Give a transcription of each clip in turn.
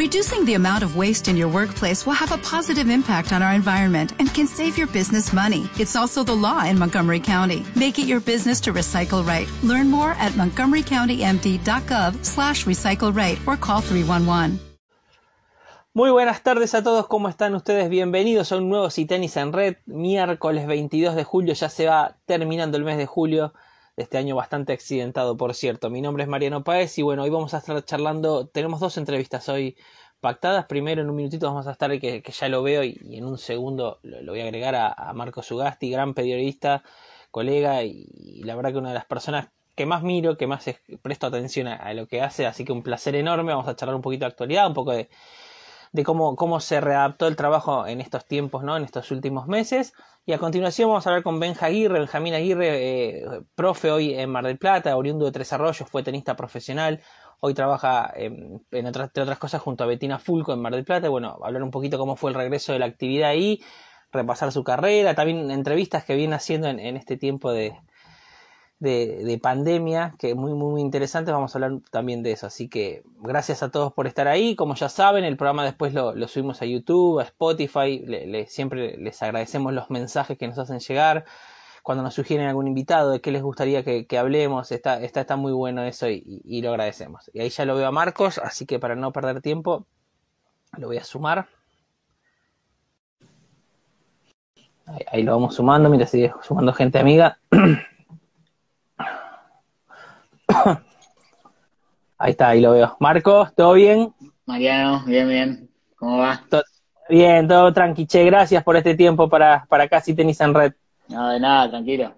Reducing the amount of waste in your workplace will have a positive impact on our environment and can save your business money. It's also the law in Montgomery County. Make it your business to recycle right. Learn more at montgomerycountymd.gov slash recycle right or call 311. Muy buenas tardes a todos, ¿cómo están ustedes? Bienvenidos a un nuevo Citenis en Red. Miércoles 22 de julio, ya se va terminando el mes de julio este año bastante accidentado, por cierto. Mi nombre es Mariano Páez y bueno, hoy vamos a estar charlando, tenemos dos entrevistas hoy pactadas. Primero, en un minutito vamos a estar, que, que ya lo veo, y, en un segundo lo, voy a agregar a, a Marco Sugasti, gran periodista, colega, y, la verdad que una de las personas que más miro, que más presto atención a, lo que hace, así que un placer enorme. Vamos a charlar un poquito de actualidad, un poco de, de cómo, cómo se readaptó el trabajo en estos tiempos, ¿no? En estos últimos meses. Y a continuación vamos a hablar con Ben Aguirre, Benjamín Aguirre, eh, profe hoy en Mar del Plata, oriundo de Tres Arroyos, fue tenista profesional, hoy trabaja en, otras, entre otras cosas junto a Betina Fulco en Mar del Plata. Bueno, hablar un poquito cómo fue el regreso de la actividad ahí, repasar su carrera, también entrevistas que viene haciendo en este tiempo de, de, pandemia, que es muy, muy, interesante. Vamos a hablar también de eso. Así que gracias a todos por estar ahí. Como ya saben, el programa después lo, subimos a YouTube, a Spotify. siempre les agradecemos los mensajes que nos hacen llegar. Cuando nos sugieren algún invitado de qué les gustaría que, hablemos, está, está, está, muy bueno eso y, lo agradecemos. Y ahí ya lo veo a Marcos, así que para no perder tiempo, lo voy a sumar. Ahí lo vamos sumando, mira, sigue sumando gente amiga. Ahí está, ahí lo veo. Marcos, ¿todo bien? Mariano, bien, bien. ¿Cómo va? bien, todo tranqui. Che, gracias por este tiempo para, para Casi Tenis en Red. No, de nada, tranquilo.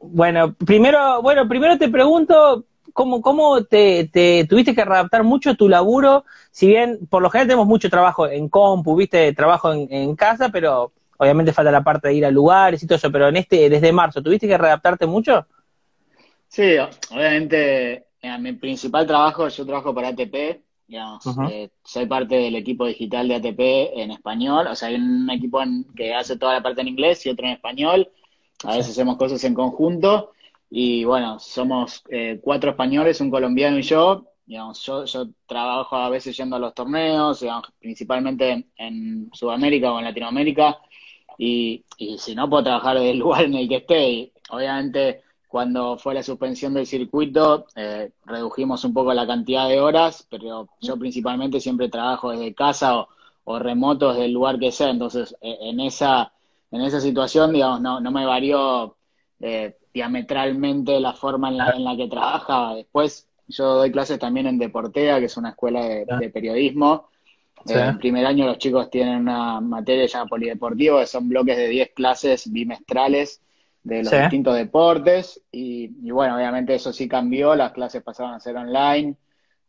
Bueno, primero, bueno, primero te pregunto cómo, cómo te, te, tuviste que readaptar mucho tu laburo, si bien por lo general tenemos mucho trabajo en compu, viste, trabajo en, en casa, pero obviamente falta la parte de ir a lugares y todo eso, pero en este, desde marzo, ¿tuviste que readaptarte mucho? Sí, obviamente, mi principal trabajo, yo trabajo para ATP, digamos, eh, soy parte del equipo digital de ATP en español, o sea, hay un equipo que hace toda la parte en inglés y otro en español, a veces hacemos cosas en conjunto, y bueno, somos eh, cuatro españoles, un colombiano y yo, digamos, yo, yo trabajo a veces yendo a los torneos, digamos, principalmente en Sudamérica o en Latinoamérica, y, y si no puedo trabajar del lugar en el que esté, y obviamente cuando fue la suspensión del circuito, eh, redujimos un poco la cantidad de horas, pero yo principalmente siempre trabajo desde casa o, remoto desde el lugar que sea, entonces e, en esa, en esa situación, digamos, no, no me varió eh, diametralmente la forma en la, en la que trabajaba. Después yo doy clases también en Deportea, que es una escuela de, periodismo. Eh, en primer año los chicos tienen una materia llamada polideportivo, que son bloques de 10 clases bimestrales de los distintos deportes y, bueno, obviamente eso sí cambió, las clases pasaron a ser online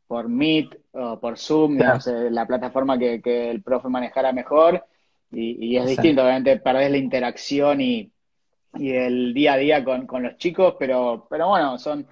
por Meet o por Zoom, digamos, eh, la plataforma que, el profe manejara mejor y, es distinto, obviamente perdés la interacción y, el día a día con, los chicos, pero, pero bueno, son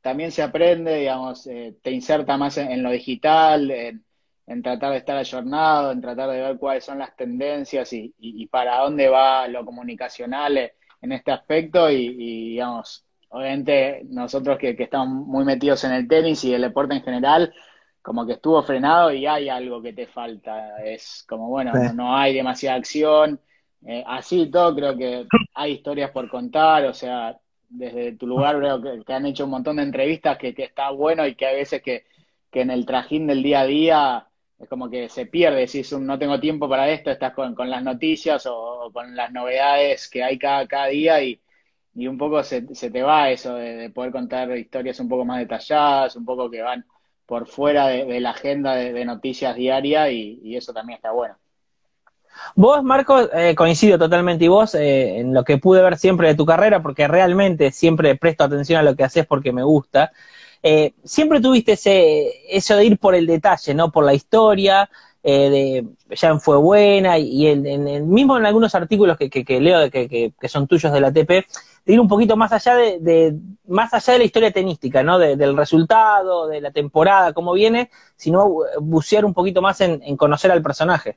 también se aprende, digamos, eh, te inserta más en, lo digital, en, tratar de estar ayornado, en tratar de ver cuáles son las tendencias y, y para dónde va lo comunicacional eh, en este aspecto y, digamos, obviamente nosotros que, estamos muy metidos en el tenis y el deporte en general, como que estuvo frenado y hay algo que te falta. Es como, bueno, no, hay demasiada acción. Eh, así todo, creo que hay historias por contar, o sea, desde tu lugar creo que, han hecho un montón de entrevistas que, que, está bueno y que hay veces que, que en el trajín del día a día es como que se pierde, si un no tengo tiempo para esto, estás con, las noticias o, con las novedades que hay cada, día y, y un poco se, te va eso de, poder contar historias un poco más detalladas, un poco que van por fuera de, la agenda de, noticias diaria y, eso también está bueno. Vos, Marco, eh, coincido totalmente y vos eh, en lo que pude ver siempre de tu carrera, porque realmente siempre presto atención a lo que haces porque me gusta. Eh, siempre tuviste ese, eso de ir por el detalle, ¿no? Por la historia, eh, de ya fue buena, y en, en, mismo en algunos artículos que, que, leo que, que, son tuyos de la TP, de ir un poquito más allá de, más allá de la historia tenística, ¿no? del resultado, de la temporada, cómo viene, sino bucear un poquito más en, conocer al personaje.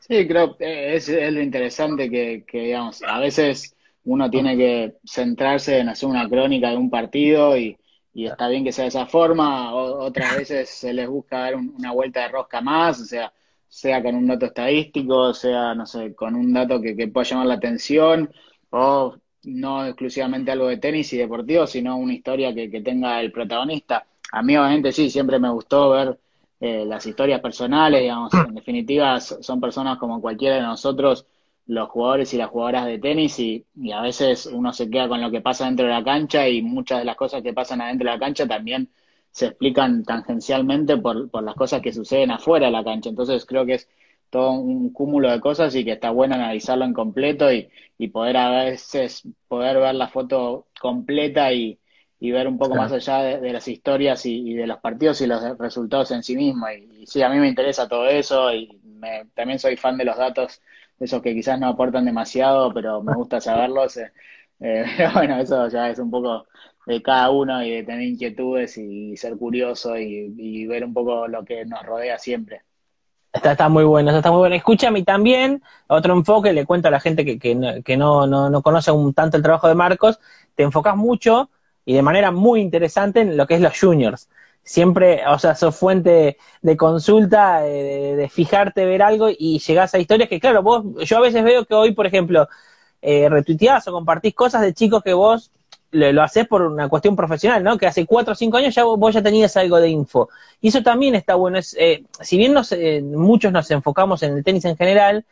Sí, creo que es, es lo interesante que, que, digamos, a veces uno tiene que centrarse en hacer una crónica de un partido y, y está bien que sea de esa forma, otras veces se les busca dar una vuelta de rosca más, o sea, sea con un dato estadístico, sea, no sé, con un dato que, que pueda llamar la atención, o no exclusivamente algo de tenis y deportivo, sino una historia que, que tenga el protagonista. A mí obviamente sí, siempre me gustó ver eh, las historias personales, digamos, en definitiva son personas como cualquiera de nosotros, los jugadores y las jugadoras de tenis, y, y, a veces uno se queda con lo que pasa dentro de la cancha y muchas de las cosas que pasan adentro de la cancha también se explican tangencialmente por, por las cosas que suceden afuera de la cancha. Entonces creo que es todo un cúmulo de cosas y que está bueno analizarlo en completo y, y poder a veces poder ver la foto completa y, y ver un poco más allá de, las historias y, de los partidos y los resultados en sí mismos. Y, sí, a mí me interesa todo eso y también soy fan de los datos, esos que quizás no aportan demasiado, pero me gusta saberlos. Eh, eh, pero bueno, eso ya es un poco de cada uno y de tener inquietudes y ser curioso y, ver un poco lo que nos rodea siempre. Está, está muy bueno, está muy bueno. Escúchame también, otro enfoque, le cuento a la gente que, que, no, que no, no, no conoce un, tanto el trabajo de Marcos, te enfocas mucho y de manera muy interesante en lo que es los juniors. Siempre, o sea, sos fuente de consulta, de, fijarte, ver algo y llegás a historias que, claro, vos, yo a veces veo que hoy, por ejemplo, eh, retuiteás o compartís cosas de chicos que vos lo, lo haces por una cuestión profesional, ¿no? Que hace cuatro o cinco años ya vos, ya tenías algo de info. Y eso también está bueno. Es, eh, si bien nos, eh, muchos nos enfocamos en el tenis en general,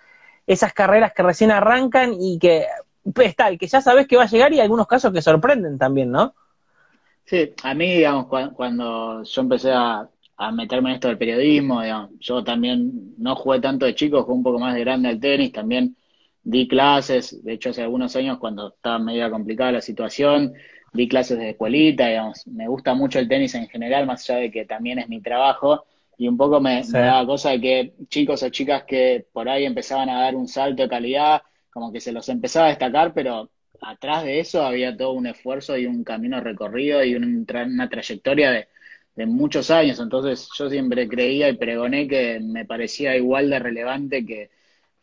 esas carreras que recién arrancan y que pues tal, que ya sabes que va a llegar y algunos casos que sorprenden también, ¿no? Sí, a mí, digamos, cuando, yo empecé a, meterme en esto del periodismo, digamos, yo también no jugué tanto de chico, jugué un poco más de grande al tenis, también di clases, de hecho hace algunos años cuando estaba medio complicada la situación, di clases de escuelita, digamos, me gusta mucho el tenis en general, más allá de que también es mi trabajo, y un poco me, me daba cosa de que chicos o chicas que por ahí empezaban a dar un salto de calidad, como que se los empezaba a destacar, pero atrás de eso había todo un esfuerzo y un camino recorrido y una trayectoria de, muchos años. Entonces yo siempre creía y pregoné que me parecía igual de relevante que,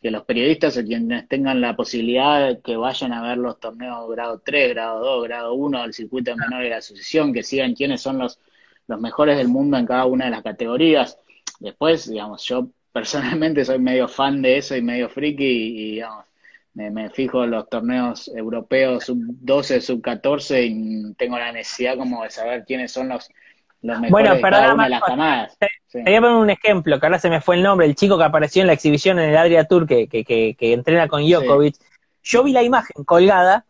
los periodistas o quienes tengan la posibilidad de que vayan a ver los torneos grado 3, grado 2, grado 1 del circuito menor de la asociación, que sigan quiénes son los, los mejores del mundo en cada una de las categorías. Después, digamos, yo personalmente soy medio fan de eso y medio friki y digamos, me, fijo en los torneos europeos sub 12, sub 14 y tengo la necesidad como de saber quiénes son los, los mejores bueno, de cada una de las camadas. Te, voy a poner un ejemplo, que ahora se me fue el nombre, el chico que apareció en la exhibición en el Adria Tour que, que, que, entrena con Djokovic. Yo vi la imagen colgada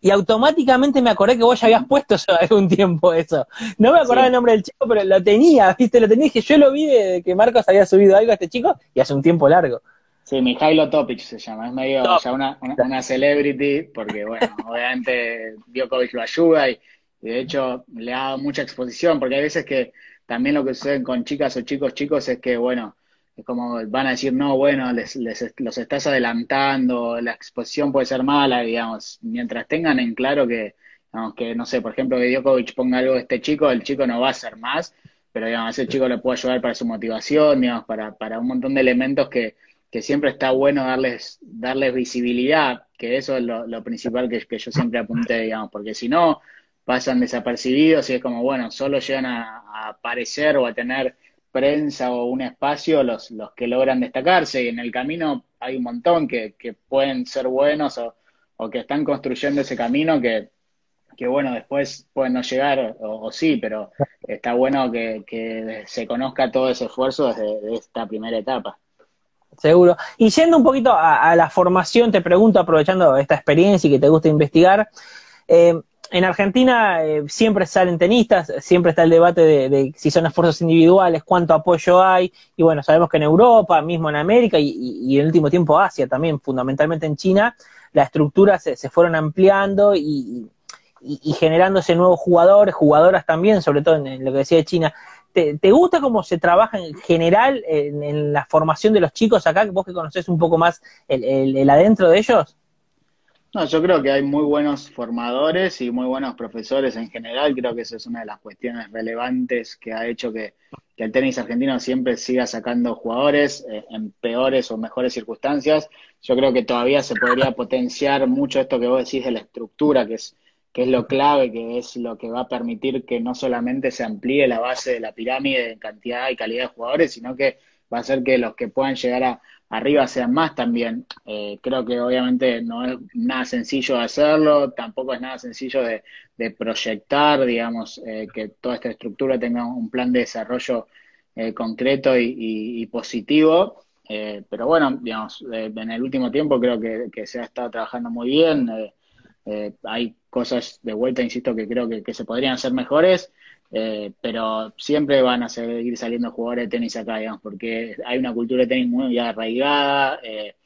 y automáticamente me acordé que vos ya habías puesto hace un tiempo eso. No me acordaba el nombre del chico, pero lo tenía, viste, lo tenía, dije, yo lo vi de que Marcos había subido algo a este chico y hace un tiempo largo. Sí, Mijailo Topic se llama, es medio ya una, una, celebrity, porque bueno, obviamente Djokovic lo ayuda y, de hecho le ha dado mucha exposición, porque hay veces que también lo que sucede con chicas o chicos chicos es que, bueno, es como van a decir, no, bueno, les, les, los estás adelantando, la exposición puede ser mala, digamos, mientras tengan en claro que, digamos, que no sé, por ejemplo, que Djokovic ponga algo de este chico, el chico no va a hacer más, pero digamos, ese chico le puede ayudar para su motivación, digamos, para, para un montón de elementos que que siempre está bueno darles, darles visibilidad, que eso es lo, principal que, yo siempre apunté, digamos, porque si no, pasan desapercibidos y es como, bueno, solo llegan a, aparecer o a tener prensa o un espacio los, los que logran destacarse y en el camino hay un montón que, que pueden ser buenos o, o, que están construyendo ese camino que, que bueno, después pueden no llegar o, sí, pero está bueno que, que, se conozca todo ese esfuerzo desde esta primera etapa. Seguro. Y yendo un poquito a, la formación, te pregunto, aprovechando esta experiencia y que te gusta investigar, eh, en Argentina eh, siempre salen tenistas, siempre está el debate de, si son esfuerzos individuales, cuánto apoyo hay, y bueno, sabemos que en Europa, mismo en América y, en el último tiempo Asia también, fundamentalmente en China, las estructuras se, fueron ampliando y, generándose nuevos jugadores, jugadoras también, sobre todo en lo que decía de China. ¿Te, gusta cómo se trabaja en general en, la formación de los chicos acá? Vos que conoces un poco más el, adentro de ellos. No, yo creo que hay muy buenos formadores y muy buenos profesores en general. Creo que esa es una de las cuestiones relevantes que ha hecho que, el tenis argentino siempre siga sacando jugadores eh, en peores o mejores circunstancias. Yo creo que todavía se podría potenciar mucho esto que vos decís de la estructura, que es, que es lo clave, que es lo que va a permitir que no solamente se amplíe la base de la pirámide en cantidad y calidad de jugadores, sino que va a hacer que los que puedan llegar a, arriba sean más también. Eh, creo que obviamente no es nada sencillo hacerlo, tampoco es nada sencillo de, proyectar, digamos, eh, que toda esta estructura tenga un plan de desarrollo eh, concreto y, positivo. pero bueno, digamos, en el último tiempo creo que, se ha estado trabajando muy bien. hay cosas de vuelta, insisto, que creo que se podrían hacer mejores. Eh, pero siempre van a seguir saliendo jugadores de tenis acá, digamos, porque hay una cultura de tenis muy arraigada, eh,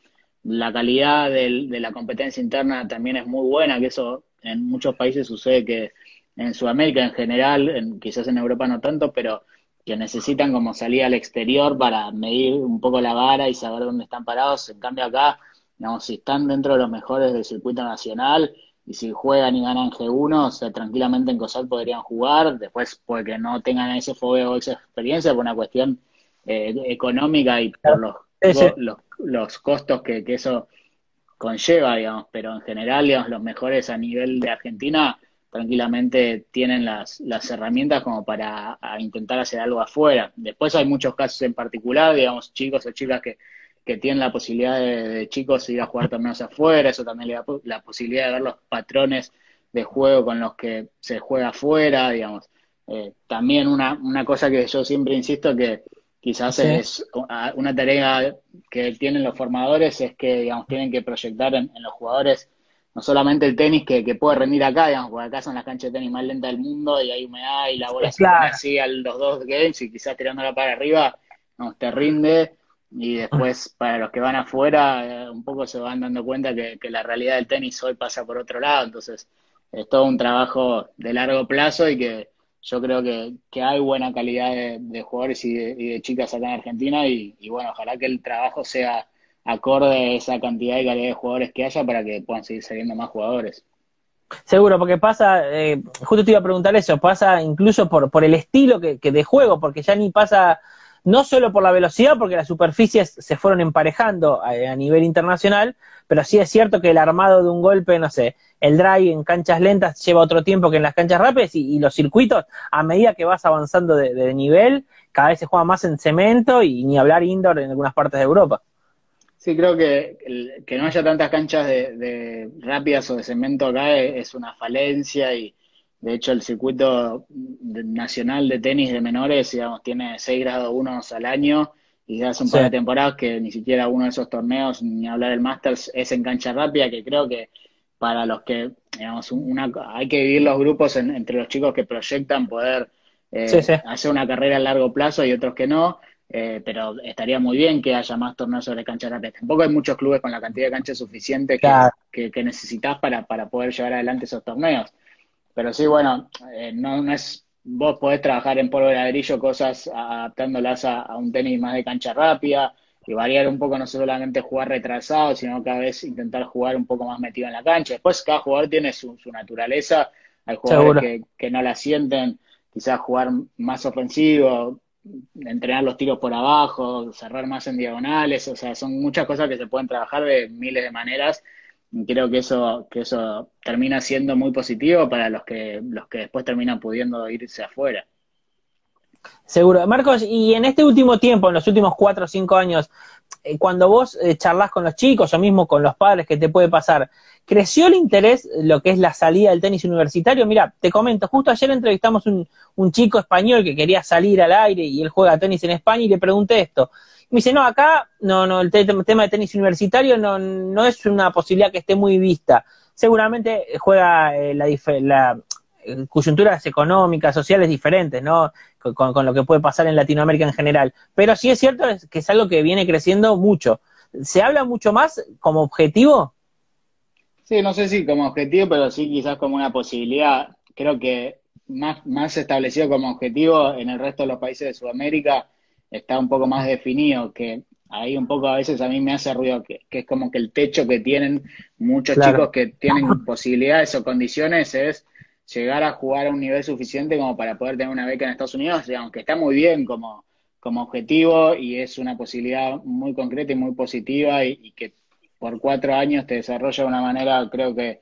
la calidad de la competencia interna también es muy buena, que eso en muchos países sucede que en Sudamérica en general, en, quizás en Europa no tanto, pero que necesitan como salir al exterior para medir un poco la vara y saber dónde están parados. En cambio acá, digamos, si están dentro de los mejores del circuito nacional, y si juegan y ganan G1, o sea, tranquilamente en COSAC podrían jugar, después porque no tengan ese fogueo o esa experiencia por una cuestión eh, económica y por los, los, los, costos que, que, eso conlleva, digamos, pero en general, digamos, los mejores a nivel de Argentina tranquilamente tienen las, las herramientas como para intentar hacer algo afuera. Después hay muchos casos en particular, digamos, chicos o chicas que que tienen la posibilidad de, chicos ir a jugar torneos afuera, eso también le da la posibilidad de ver los patrones de juego con los que se juega afuera, digamos. Eh, también una, una cosa que yo siempre insisto que quizás es una tarea que tienen los formadores es que, digamos, tienen que proyectar en, los jugadores no solamente el tenis que, que, puede rendir acá, digamos, porque acá son las canchas de tenis más lentas del mundo y hay humedad y la bola se pone así a los dos games y quizás tirándola para arriba, no, te rinde y después para los que van afuera eh, un poco se van dando cuenta que, la realidad del tenis hoy pasa por otro lado, entonces es todo un trabajo de largo plazo y que yo creo que, hay buena calidad de, jugadores y de, chicas acá en Argentina y, bueno, ojalá que el trabajo sea acorde a esa cantidad y calidad de jugadores que haya para que puedan seguir saliendo más jugadores. Seguro, porque pasa, eh, justo te iba a preguntar eso, pasa incluso por, por el estilo que, que de juego, porque ya ni pasa no solo por la velocidad, porque las superficies se fueron emparejando a, nivel internacional, pero sí es cierto que el armado de un golpe, no sé, el drive en canchas lentas lleva otro tiempo que en las canchas rápidas y, los circuitos, a medida que vas avanzando de, nivel, cada vez se juega más en cemento y ni hablar indoor en algunas partes de Europa. Sí, creo que que no haya tantas canchas de, rápidas o de cemento acá es una falencia y, de hecho, el circuito nacional de tenis de menores, digamos, tiene 6 grados 1 al año y ya hace un par de temporadas que ni siquiera uno de esos torneos, ni hablar del Masters, es en cancha rápida, que creo que para los que, digamos, una, hay que dividir los grupos entre los chicos que proyectan poder eh, hacer una carrera a largo plazo y otros que no, eh, pero estaría muy bien que haya más torneos sobre cancha rápida. Tampoco hay muchos clubes con la cantidad de canchas suficiente que, que necesitas para, para poder llevar adelante esos torneos. Pero sí, bueno, eh, no, no es, vos podés trabajar en polvo de ladrillo cosas adaptándolas a, un tenis más de cancha rápida y variar un poco, no solamente jugar retrasado, sino cada vez intentar jugar un poco más metido en la cancha. Después cada jugador tiene su, naturaleza, hay jugadores que, que, no la sienten, quizás jugar más ofensivo, entrenar los tiros por abajo, cerrar más en diagonales, o sea, son muchas cosas que se pueden trabajar de miles de maneras creo que eso, que eso termina siendo muy positivo para los que, los que después terminan pudiendo irse afuera. Seguro. Marcos, y en este último tiempo, en los últimos cuatro o cinco años, eh, cuando vos eh, charlas con los chicos o mismo con los padres, ¿qué te puede pasar? ¿Creció el interés lo que es la salida del tenis universitario? Mira, te comento, justo ayer entrevistamos un, un chico español que quería salir al aire y él juega tenis en España y le pregunté esto. Me dice, no, acá no, no, el tema de tenis universitario no, no es una posibilidad que esté muy vista. Seguramente juega eh, la, la eh, coyunturas económicas, sociales diferentes, ¿no? Con, lo que puede pasar en Latinoamérica en general. Pero sí es cierto que es algo que viene creciendo mucho. ¿Se habla mucho más como objetivo? Sí, no sé si como objetivo, pero sí quizás como una posibilidad. Creo que más, más establecido como objetivo en el resto de los países de Sudamérica está un poco más definido, que ahí un poco a veces a mí me hace ruido, que, es como que el techo que tienen muchos chicos que tienen posibilidades o condiciones es llegar a jugar a un nivel suficiente como para poder tener una beca en Estados Unidos, aunque está muy bien como, como objetivo y es una posibilidad muy concreta y muy positiva y, que por cuatro años te desarrolla de una manera, creo que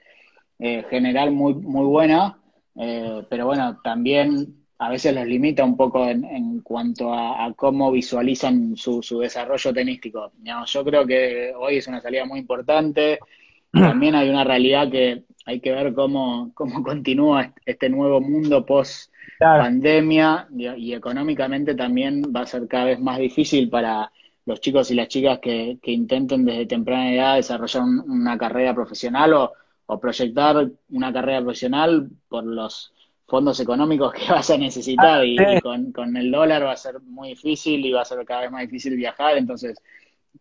eh, general muy, muy buena, eh, pero bueno, también a veces los limita un poco en, cuanto a, cómo visualizan su, desarrollo tenístico. yo creo que hoy es una salida muy importante. También hay una realidad que hay que ver cómo, cómo continúa este nuevo mundo post pandemia y, económicamente también va a ser cada vez más difícil para los chicos y las chicas que, intenten desde temprana edad desarrollar una carrera profesional o, o proyectar una carrera profesional por los fondos económicos que vas a necesitar y, con, el dólar va a ser muy difícil y va a ser cada vez más difícil viajar, entonces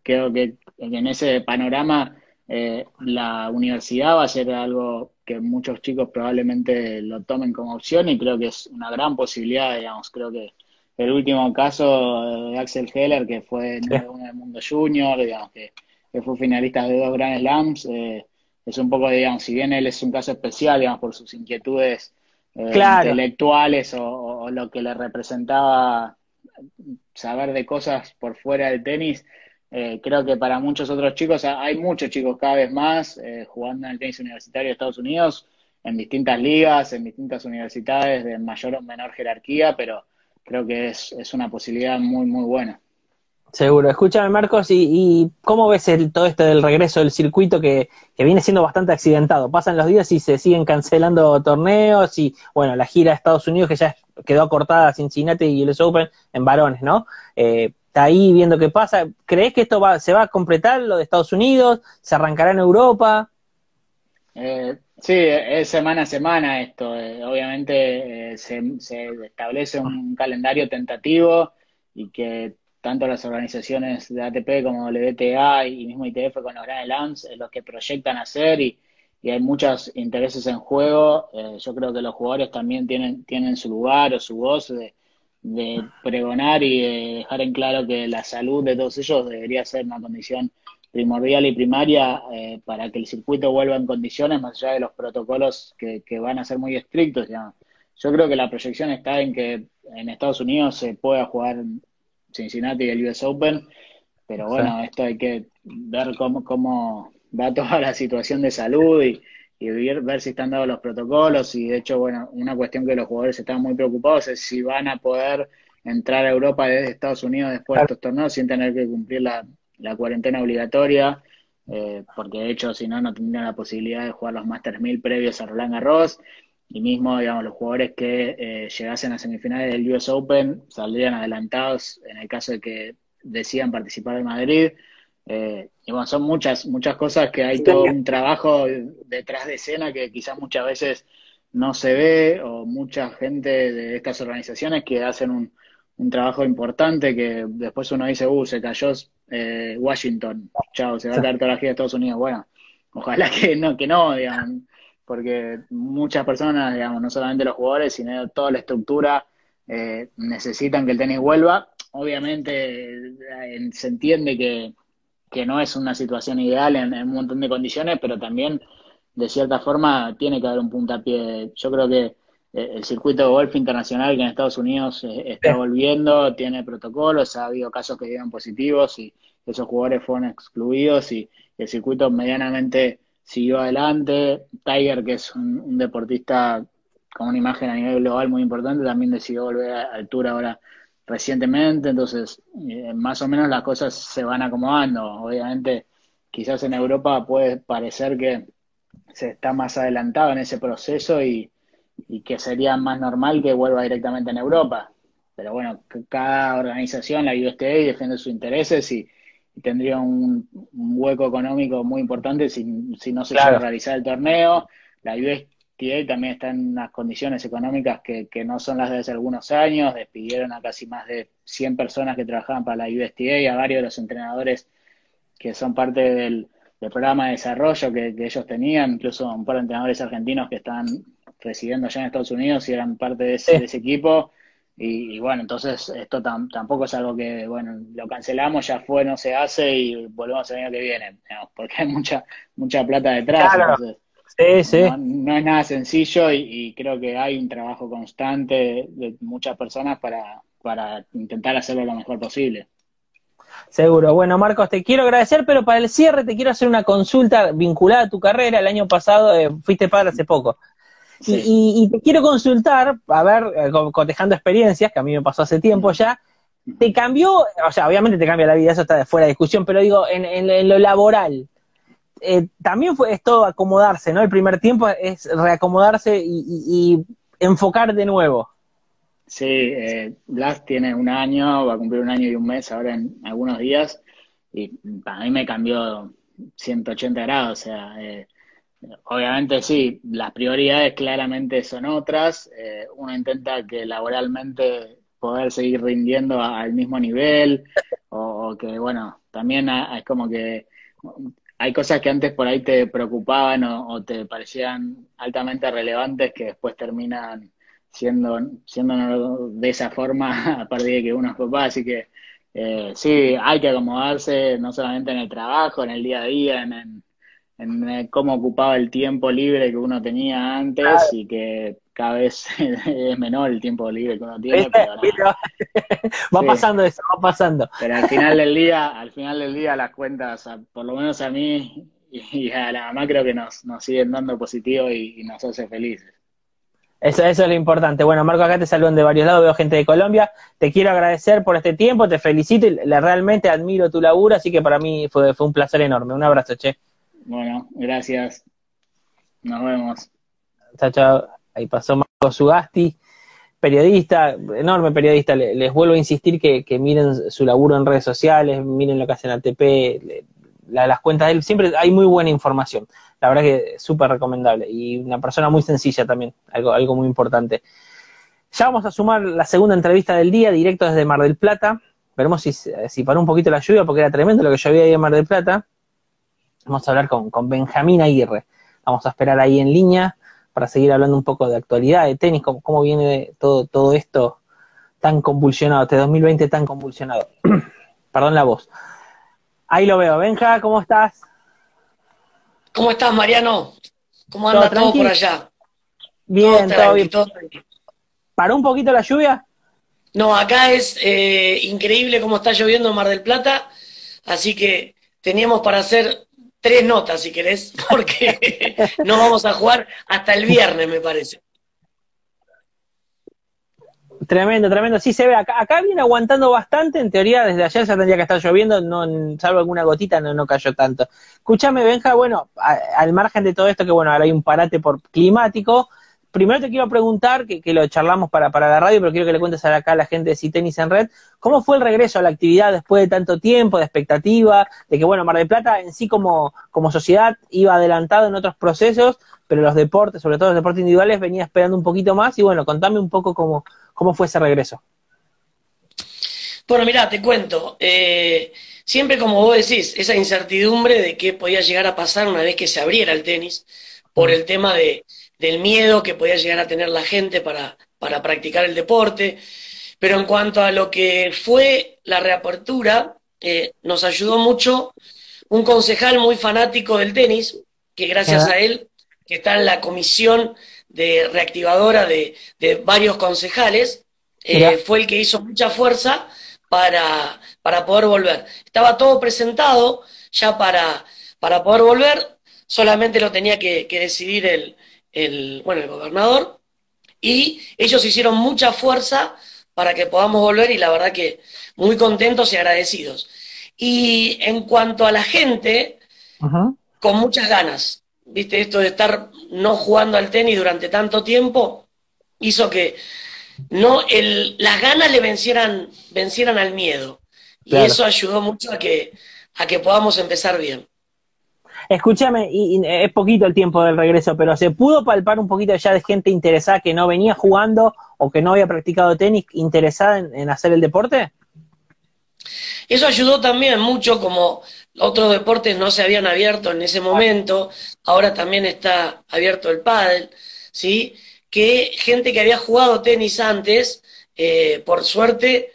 creo que en ese panorama eh, la universidad va a ser algo que muchos chicos probablemente lo tomen como opción y creo que es una gran posibilidad, digamos, creo que el último caso de Axel Heller, que fue número uno del mundo junior, digamos, que, fue finalista de dos Grand Slams, eh, es un poco, digamos, si bien él es un caso especial, digamos, por sus inquietudes eh, intelectuales o, lo que le representaba saber de cosas por fuera del tenis, eh, creo que para muchos otros chicos, hay muchos chicos cada vez más eh, jugando en el tenis universitario de Estados Unidos, en distintas ligas, en distintas universidades de mayor o menor jerarquía, pero creo que es, es una posibilidad muy, muy buena. Seguro. Escúchame, Marcos, ¿y, cómo ves el, todo esto del regreso del circuito que, viene siendo bastante accidentado? Pasan los días y se siguen cancelando torneos y, bueno, la gira a Estados Unidos que ya quedó acortada a Cincinnati y US Open en varones, ¿no? Eh, está ahí viendo qué pasa. ¿Crees que esto va, se va a completar, lo de Estados Unidos? ¿Se arrancará en Europa? Eh, sí, es semana a semana esto. Eh, obviamente se, se establece un calendario tentativo y que tanto las organizaciones de ATP como WTA y mismo ITF con los Grand Slams es los que proyectan hacer y, hay muchos intereses en juego. Eh, yo creo que los jugadores también tienen, tienen su lugar o su voz de, pregonar y de dejar en claro que la salud de todos ellos debería ser una condición primordial y primaria eh, para que el circuito vuelva en condiciones, más allá de los protocolos que, que van a ser muy estrictos. Ya. Yo creo que la proyección está en que en Estados Unidos se pueda jugar Cincinnati y el US Open, pero bueno, esto hay que ver cómo, cómo va toda la situación de salud y, ver, si están dados los protocolos. Y de hecho, bueno, una cuestión que los jugadores están muy preocupados es si van a poder entrar a Europa desde Estados Unidos después de estos torneos sin tener que cumplir la, cuarentena obligatoria, eh, porque de hecho si no, no tendrían la posibilidad de jugar los Masters 1000 previos a Roland Garros y mismo, digamos, los jugadores que eh, llegasen a semifinales del US Open saldrían adelantados en el caso de que decidan participar en Madrid. Eh, y bueno, son muchas, muchas cosas que hay todo un trabajo detrás de escena que quizás muchas veces no se ve o mucha gente de estas organizaciones que hacen un, un trabajo importante que después uno dice, uh, se cayó eh, Washington, chao, se va a caer toda la gira de Estados Unidos. Bueno, ojalá que no, que no, digamos porque muchas personas, digamos, no solamente los jugadores, sino toda la estructura eh, necesitan que el tenis vuelva. Obviamente eh, se entiende que, no es una situación ideal en, un montón de condiciones, pero también de cierta forma tiene que haber un puntapié. Yo creo que eh, el circuito de golf internacional que en Estados Unidos está volviendo, tiene protocolos, ha habido casos que dieron positivos y esos jugadores fueron excluidos y el circuito medianamente siguió adelante. Tiger, que es un, deportista con una imagen a nivel global muy importante, también decidió volver a altura ahora recientemente, entonces eh, más o menos las cosas se van acomodando. Obviamente, quizás en Europa puede parecer que se está más adelantado en ese proceso y, y que sería más normal que vuelva directamente en Europa. Pero bueno, cada organización, la USTA, defiende sus intereses y, tendría un, hueco económico muy importante si, no se a realizar el torneo. La USTA también está en unas condiciones económicas que, no son las de hace algunos años. Despidieron a casi más de 100 personas que trabajaban para la USTA y a varios de los entrenadores que son parte del, programa de desarrollo que, ellos tenían, incluso un par de entrenadores argentinos que están residiendo allá en Estados Unidos y eran parte de ese, de ese equipo y, bueno, entonces esto tampoco es algo que, bueno, lo cancelamos, ya fue, no se hace y volvemos el año que viene, porque hay mucha mucha plata detrás. sí, sí. No, es nada sencillo y, creo que hay un trabajo constante de, muchas personas para, para intentar hacerlo lo mejor posible. Seguro. Bueno, Marcos, te quiero agradecer, pero para el cierre te quiero hacer una consulta vinculada a tu carrera. El año pasado eh, fuiste padre hace poco. Y, te quiero consultar, a ver, eh, cotejando experiencias, que a mí me pasó hace tiempo ya, ¿te cambió, o sea, obviamente te cambia la vida, eso está de fuera de discusión, pero digo, en, lo laboral, eh, también fue esto acomodarse, ¿no? El primer tiempo es reacomodarse y, enfocar de nuevo. Sí, eh, Blas tiene un año, va a cumplir un año y un mes ahora en algunos días, y para mí me cambió 180 grados, o sea, eh, Obviamente sí, las prioridades claramente son otras. Eh, uno intenta que laboralmente poder seguir rindiendo al mismo nivel o, que, bueno, también es como que hay cosas que antes por ahí te preocupaban o, te parecían altamente relevantes que después terminan siendo, siendo de esa forma a partir de que uno es papá. Así que eh, sí, hay que acomodarse no solamente en el trabajo, en el día a día, en en eh, cómo ocupaba el tiempo libre que uno tenía antes y que cada vez es menor el tiempo libre que uno tiene. va pasando eso, va pasando. Pero al final del día, al final del día las cuentas, por lo menos a mí y a la mamá creo que nos, nos siguen dando positivo y, nos hace felices. Eso, eso es lo importante. Bueno, Marco, acá te saludan de varios lados, veo gente de Colombia. Te quiero agradecer por este tiempo, te felicito y realmente admiro tu laburo, así que para mí fue, fue un placer enorme. Un abrazo, che. Bueno, gracias. Nos vemos. Chao, chao. Ahí pasó Marco Sugasti, periodista, enorme periodista. Les, vuelvo a insistir que, miren su laburo en redes sociales, miren lo que hacen ATP, las cuentas de él. Siempre hay muy buena información. La verdad que es súper recomendable. Y una persona muy sencilla también, algo, algo muy importante. Ya vamos a sumar la segunda entrevista del día, directo desde Mar del Plata. Veremos si, si paró un poquito la lluvia, porque era tremendo lo que llovía ahí en Mar del Plata. Vamos a hablar con, Benjamín Aguirre. Vamos a esperar ahí en línea para seguir hablando un poco de actualidad, de tenis, cómo, cómo viene todo, todo esto tan convulsionado, este 2020 tan convulsionado. Perdón la voz. Ahí lo veo. Benja, ¿cómo estás? ¿Cómo estás, Mariano? ¿Cómo anda todo, por allá? Bien, todo, bien. ¿Paró un poquito la lluvia? No, acá es eh, increíble cómo está lloviendo en Mar del Plata, así que teníamos para hacer tres notas, si querés, porque no vamos a jugar hasta el viernes, me parece. Tremendo, tremendo. Sí se ve, acá, acá viene aguantando bastante, en teoría desde ayer ya tendría que estar lloviendo, no, salvo alguna gotita, no, no cayó tanto. Escúchame, Benja, bueno, al margen de todo esto, que bueno, ahora hay un parate por climático, primero te quiero preguntar, que, lo charlamos para, para la radio, pero quiero que le cuentes acá a la gente de Citenis en Red, ¿cómo fue el regreso a la actividad después de tanto tiempo, de expectativa, de que, bueno, Mar del Plata en sí como, como sociedad iba adelantado en otros procesos, pero los deportes, sobre todo los deportes individuales, venía esperando un poquito más y, bueno, contame un poco cómo, cómo fue ese regreso. Bueno, mira, te cuento. Eh, siempre, como vos decís, esa incertidumbre de qué podía llegar a pasar una vez que se abriera el tenis, por el tema de, del miedo que podía llegar a tener la gente para, para practicar el deporte. Pero en cuanto a lo que fue la reapertura, eh, nos ayudó mucho un concejal muy fanático del tenis, que gracias a él, que está en la comisión de reactivadora de, varios concejales, eh, fue el que hizo mucha fuerza para, para poder volver. Estaba todo presentado ya para, para poder volver, solamente lo tenía que decidir el, el, bueno, el gobernador, y ellos hicieron mucha fuerza para que podamos volver y la verdad que muy contentos y agradecidos. Y en cuanto a la gente, con muchas ganas, viste, esto de estar no jugando al tenis durante tanto tiempo, hizo que no el, las ganas le vencieran, vencieran al miedo. Y eso ayudó mucho a que, a que podamos empezar bien. Escúchame, y, es poquito el tiempo del regreso, pero ¿se pudo palpar un poquito ya de gente interesada que no venía jugando o que no había practicado tenis, interesada en, hacer el deporte? Eso ayudó también mucho, como otros deportes no se habían abierto en ese momento, ahora también está abierto el pádel, ¿sí? Que gente que había jugado tenis antes, eh, por suerte,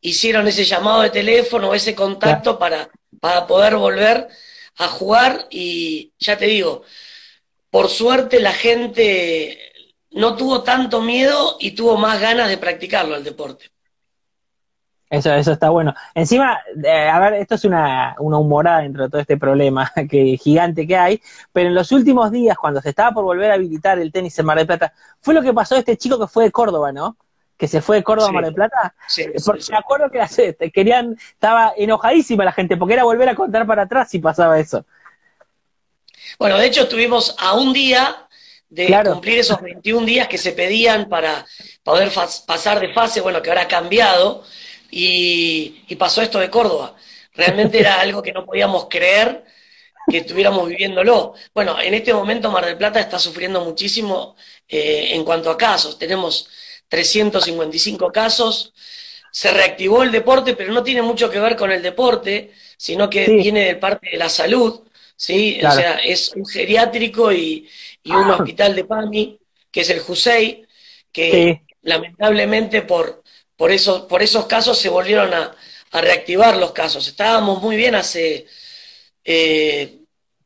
hicieron ese llamado de teléfono, ese contacto para, para poder volver a jugar y ya te digo, por suerte la gente no tuvo tanto miedo y tuvo más ganas de practicarlo al deporte. Eso, eso está bueno. Encima, eh, a ver, esto es una, una humorada dentro de todo este problema que, gigante que hay, pero en los últimos días, cuando se estaba por volver a habilitar el tenis en Mar del Plata, fue lo que pasó a este chico que fue de Córdoba, ¿no? Que se fue de Córdoba a Mar del Plata. Sí, porque sí, me acuerdo que la- querían, estaba enojadísima la gente, porque era volver a contar para atrás si pasaba eso. Bueno, de hecho estuvimos a un día de Claro. cumplir esos 21 días que se pedían para poder pasar de fase, bueno, que ahora ha cambiado, y, y pasó esto de Córdoba. Realmente era algo que no podíamos creer que estuviéramos viviéndolo. Bueno, en este momento Mar del Plata está sufriendo muchísimo eh, en cuanto a casos. Tenemos 355 casos. Se reactivó el deporte, pero no tiene mucho que ver con el deporte, sino que Sí. viene de parte de la salud, ¿sí? Claro. O sea, es un geriátrico y, y un hospital de PAMI, que es el JUSEI, que Sí. lamentablemente por, por, eso, por esos casos se volvieron a, a reactivar los casos. Estábamos muy bien hace eh,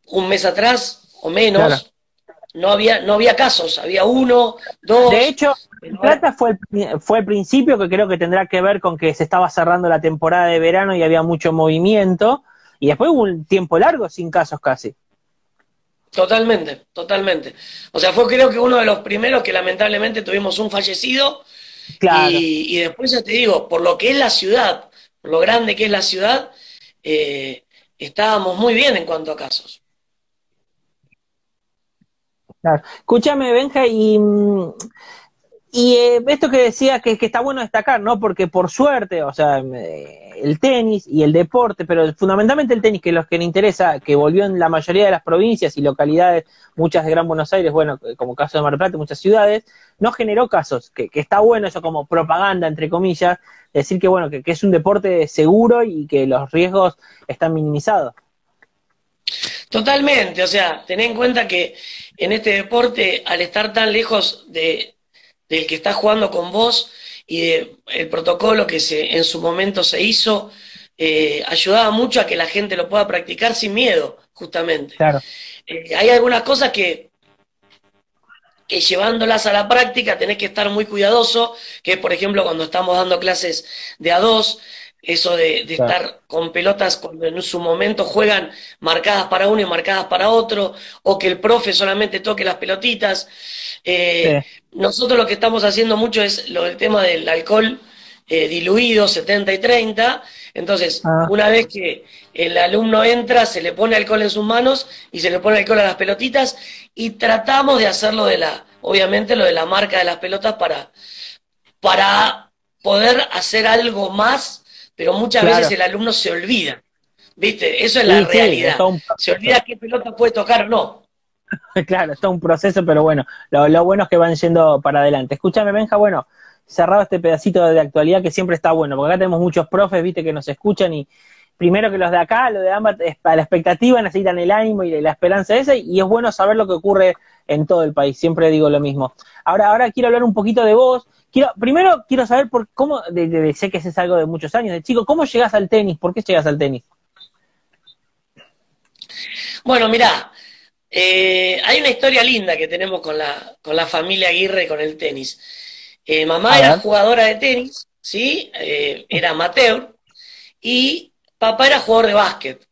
un mes atrás o menos. Claro. No había, no había casos, había uno, dos. De hecho, Plata fue el, fue el principio que creo que tendrá que ver con que se estaba cerrando la temporada de verano y había mucho movimiento, y después hubo un tiempo largo sin casos casi. Totalmente, totalmente. O sea, fue creo que uno de los primeros que lamentablemente tuvimos un fallecido Claro. y, y después ya te digo, por lo que es la ciudad, por lo grande que es la ciudad, eh, estábamos muy bien en cuanto a casos. Claro. Escúchame, Benja, y, mm, y eh, esto que decía que, que está bueno destacar, ¿no? Porque por suerte, o sea, eh, el tenis y el deporte, pero fundamentalmente el tenis, que es lo que le interesa, que volvió en la mayoría de las provincias y localidades, muchas de Gran Buenos Aires, bueno, como caso de Mar del Plata, muchas ciudades, no generó casos, que, que está bueno eso como propaganda, entre comillas, decir que, bueno, que, que es un deporte seguro y que los riesgos están minimizados. Totalmente, o sea, ten en cuenta que en este deporte, al estar tan lejos de, del que está jugando con vos y de el protocolo que se, en su momento se hizo, eh, ayudaba mucho a que la gente lo pueda practicar sin miedo, justamente. Claro. Eh, hay algunas cosas que, que llevándolas a la práctica tenés que estar muy cuidadoso, que es, por ejemplo, cuando estamos dando clases de a dos, eso de, de Claro. estar con pelotas cuando en su momento juegan marcadas para uno y marcadas para otro, o que el profe solamente toque las pelotitas. Eh, Nosotros lo que estamos haciendo mucho es lo del tema del alcohol eh, diluido, 70 y 30. Entonces, Ah. una vez que el alumno entra, se le pone alcohol en sus manos y se le pone alcohol a las pelotitas y tratamos de hacerlo de la, obviamente lo de la marca de las pelotas para, para poder hacer algo más, pero muchas Claro. veces el alumno se olvida. ¿Viste? Eso es la sí, realidad. es todo Se olvida qué pelota puede tocar o no. Claro, está un proceso, pero bueno, lo, lo bueno es que van yendo para adelante. Escúchame, Benja, bueno, cerrado este pedacito de actualidad que siempre está bueno, porque acá tenemos muchos profes, viste, que nos escuchan y primero que los de acá, los de ambas, para la expectativa, necesitan el ánimo y la esperanza esa, y es bueno saber lo que ocurre en todo el país, siempre digo lo mismo. Ahora, ahora quiero hablar un poquito de vos. Quiero, primero quiero saber por cómo, de, de- sé que ese es algo de muchos años, de chico, ¿cómo llegas al tenis? ¿Por qué llegas al tenis? Bueno, mirá, eh, hay una historia linda que tenemos con la, con la familia Aguirre con el tenis. Eh, mamá era jugadora de tenis, ¿sí? Eh, era amateur, y papá era jugador de básquet.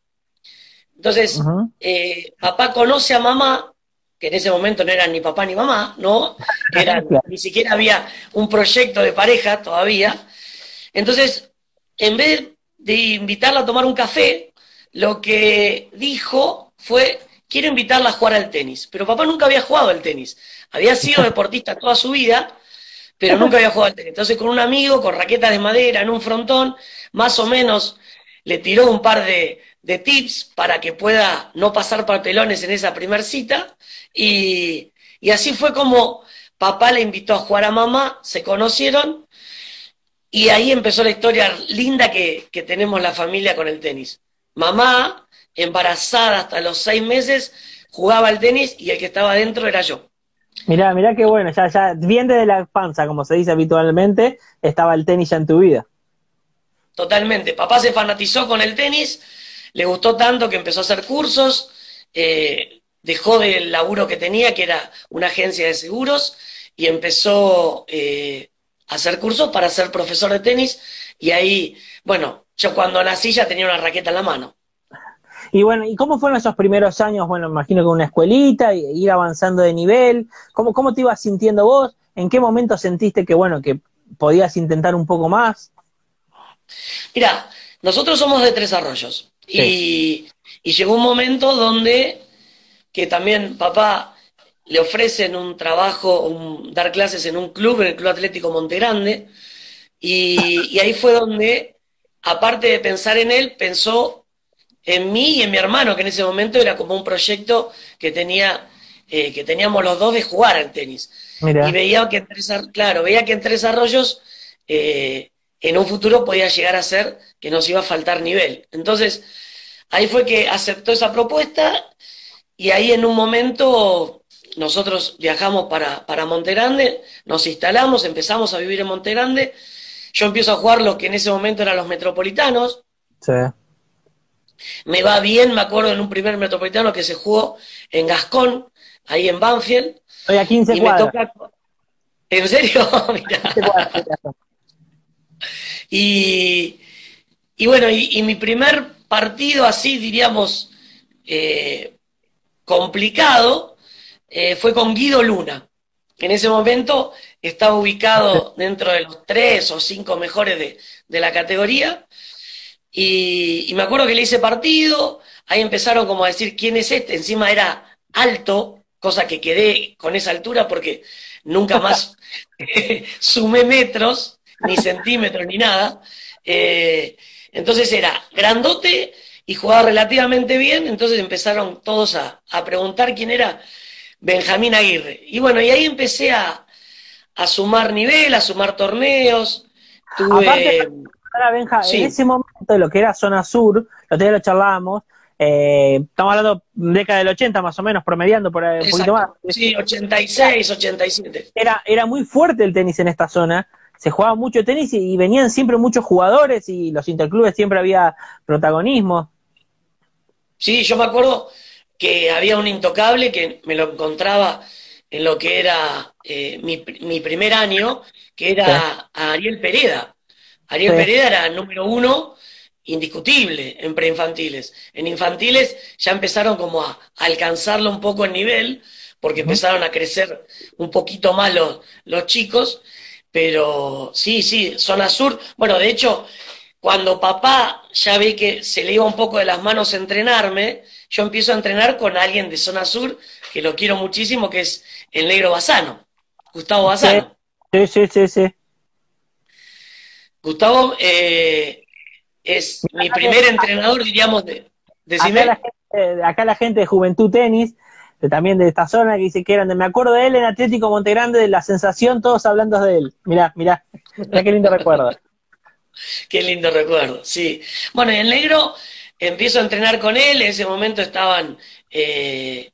Entonces, eh, papá conoce a mamá, que en ese momento no eran ni papá ni mamá, ¿no? Eran- ni siquiera había un proyecto de pareja todavía. Entonces, en vez de invitarla a tomar un café, lo que dijo fue, quiero invitarla a jugar al tenis. Pero papá nunca había jugado al tenis. Había sido deportista toda su vida, pero nunca había jugado al tenis. Entonces, con un amigo, con raquetas de madera, en un frontón, más o menos le tiró un par de, de tips para que pueda no pasar papelones en esa primer cita. Y, y así fue como papá le invitó a jugar a mamá, se conocieron y ahí empezó la historia linda que, que tenemos la familia con el tenis. Mamá, embarazada hasta los seis meses, jugaba al tenis y el que estaba adentro era yo. Mirá, mirá qué bueno, ya, ya, bien desde la panza, como se dice habitualmente, estaba el tenis ya en tu vida. Totalmente. Papá se fanatizó con el tenis, le gustó tanto que empezó a hacer cursos, eh, dejó del laburo que tenía, que era una agencia de seguros, y empezó eh, hacer cursos para ser profesor de tenis y ahí, bueno, yo cuando nací ya tenía una raqueta en la mano. Y bueno, ¿y cómo fueron esos primeros años? Bueno, imagino que una escuelita, ir avanzando de nivel. ¿Cómo, cómo te ibas sintiendo vos? ¿En qué momento sentiste que, bueno, que podías intentar un poco más? Mira, nosotros somos de Tres Arroyos. Y, y llegó un momento donde que también papá le ofrecen un trabajo, dar clases en un club, en el Club Atlético Montegrande, y, y ahí fue donde, aparte de pensar en él, pensó en mí y en mi hermano, que en ese momento era como un proyecto que tenía, eh, que teníamos los dos de jugar al tenis. Y veía que en tres, claro, veía que en tres arroyos eh, en un futuro podía llegar a ser que nos iba a faltar nivel. Entonces, ahí fue que aceptó esa propuesta y ahí en un momento nosotros viajamos para, para Montegrande, nos instalamos, empezamos a vivir en Montegrande. Yo empiezo a jugar lo que en ese momento eran los metropolitanos. Sí. Me va bien, me acuerdo en un primer metropolitano que se jugó en Gascón, ahí en Banfield. Estoy a 15 y Me toca... ¿En serio? y, y bueno, y, mi primer partido así, diríamos, eh, complicado, eh, fue con Guido Luna. En ese momento estaba ubicado dentro de los tres o cinco mejores de, de la categoría. Y, me acuerdo que le hice partido, ahí empezaron como a decir quién es este, encima era alto, cosa que quedé con esa altura porque nunca más sumé metros, ni centímetros, ni nada. Eh, entonces era grandote y jugaba relativamente bien, entonces empezaron todos a, preguntar quién era Benjamín Aguirre. Y bueno, y ahí empecé a, sumar nivel, a sumar torneos. Tuve... Ahora, Benja, en ese momento de lo que era zona sur, lo día lo charlábamos, eh, estamos hablando de década del 80 más o menos, promediando por ahí un poquito más. Sí, 86, 87. Era, era muy fuerte el tenis en esta zona, se jugaba mucho tenis y, venían siempre muchos jugadores y los interclubes siempre había protagonismo. Sí, yo me acuerdo que había un intocable que me lo encontraba en lo que era eh, mi, mi, primer año, que era Ariel Pereda. Ariel Pereda era número uno indiscutible en preinfantiles. En infantiles ya empezaron como a, alcanzarlo un poco el nivel, porque empezaron a crecer un poquito más los, los chicos, pero sí, sí, zona sur. Bueno, de hecho, cuando papá ya ve que se le iba un poco de las manos entrenarme, yo empiezo a entrenar con alguien de zona sur, que lo quiero muchísimo, que es el negro Bazano, Gustavo Bazano. Sí, sí, sí, sí. Gustavo eh, es mi primer entrenador, diríamos, de, acá, la gente, de Juventud Tenis, también de esta zona, que dice que eran de, me acuerdo de él en Atlético Montegrande, de la sensación, todos hablando de él. Mirá, mirá, mirá qué lindo recuerdo. Qué lindo recuerdo, sí. Bueno, y el negro empiezo a entrenar con él, en ese momento estaban, eh,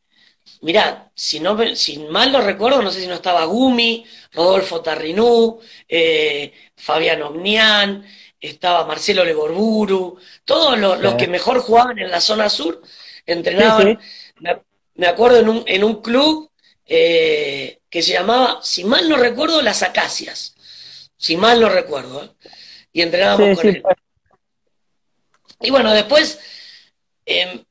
mirá, si, no, si mal no recuerdo, no sé si no estaba Gumi, Rodolfo Tarrinú, eh, Fabián Omnián, estaba Marcelo Legorburu, todos los, que mejor jugaban en la zona sur entrenaban. Me, acuerdo en un, en un club eh, que se llamaba, si mal no recuerdo, Las Acacias. Si mal no recuerdo. ¿eh? Y entrenábamos con él. Y bueno, después em,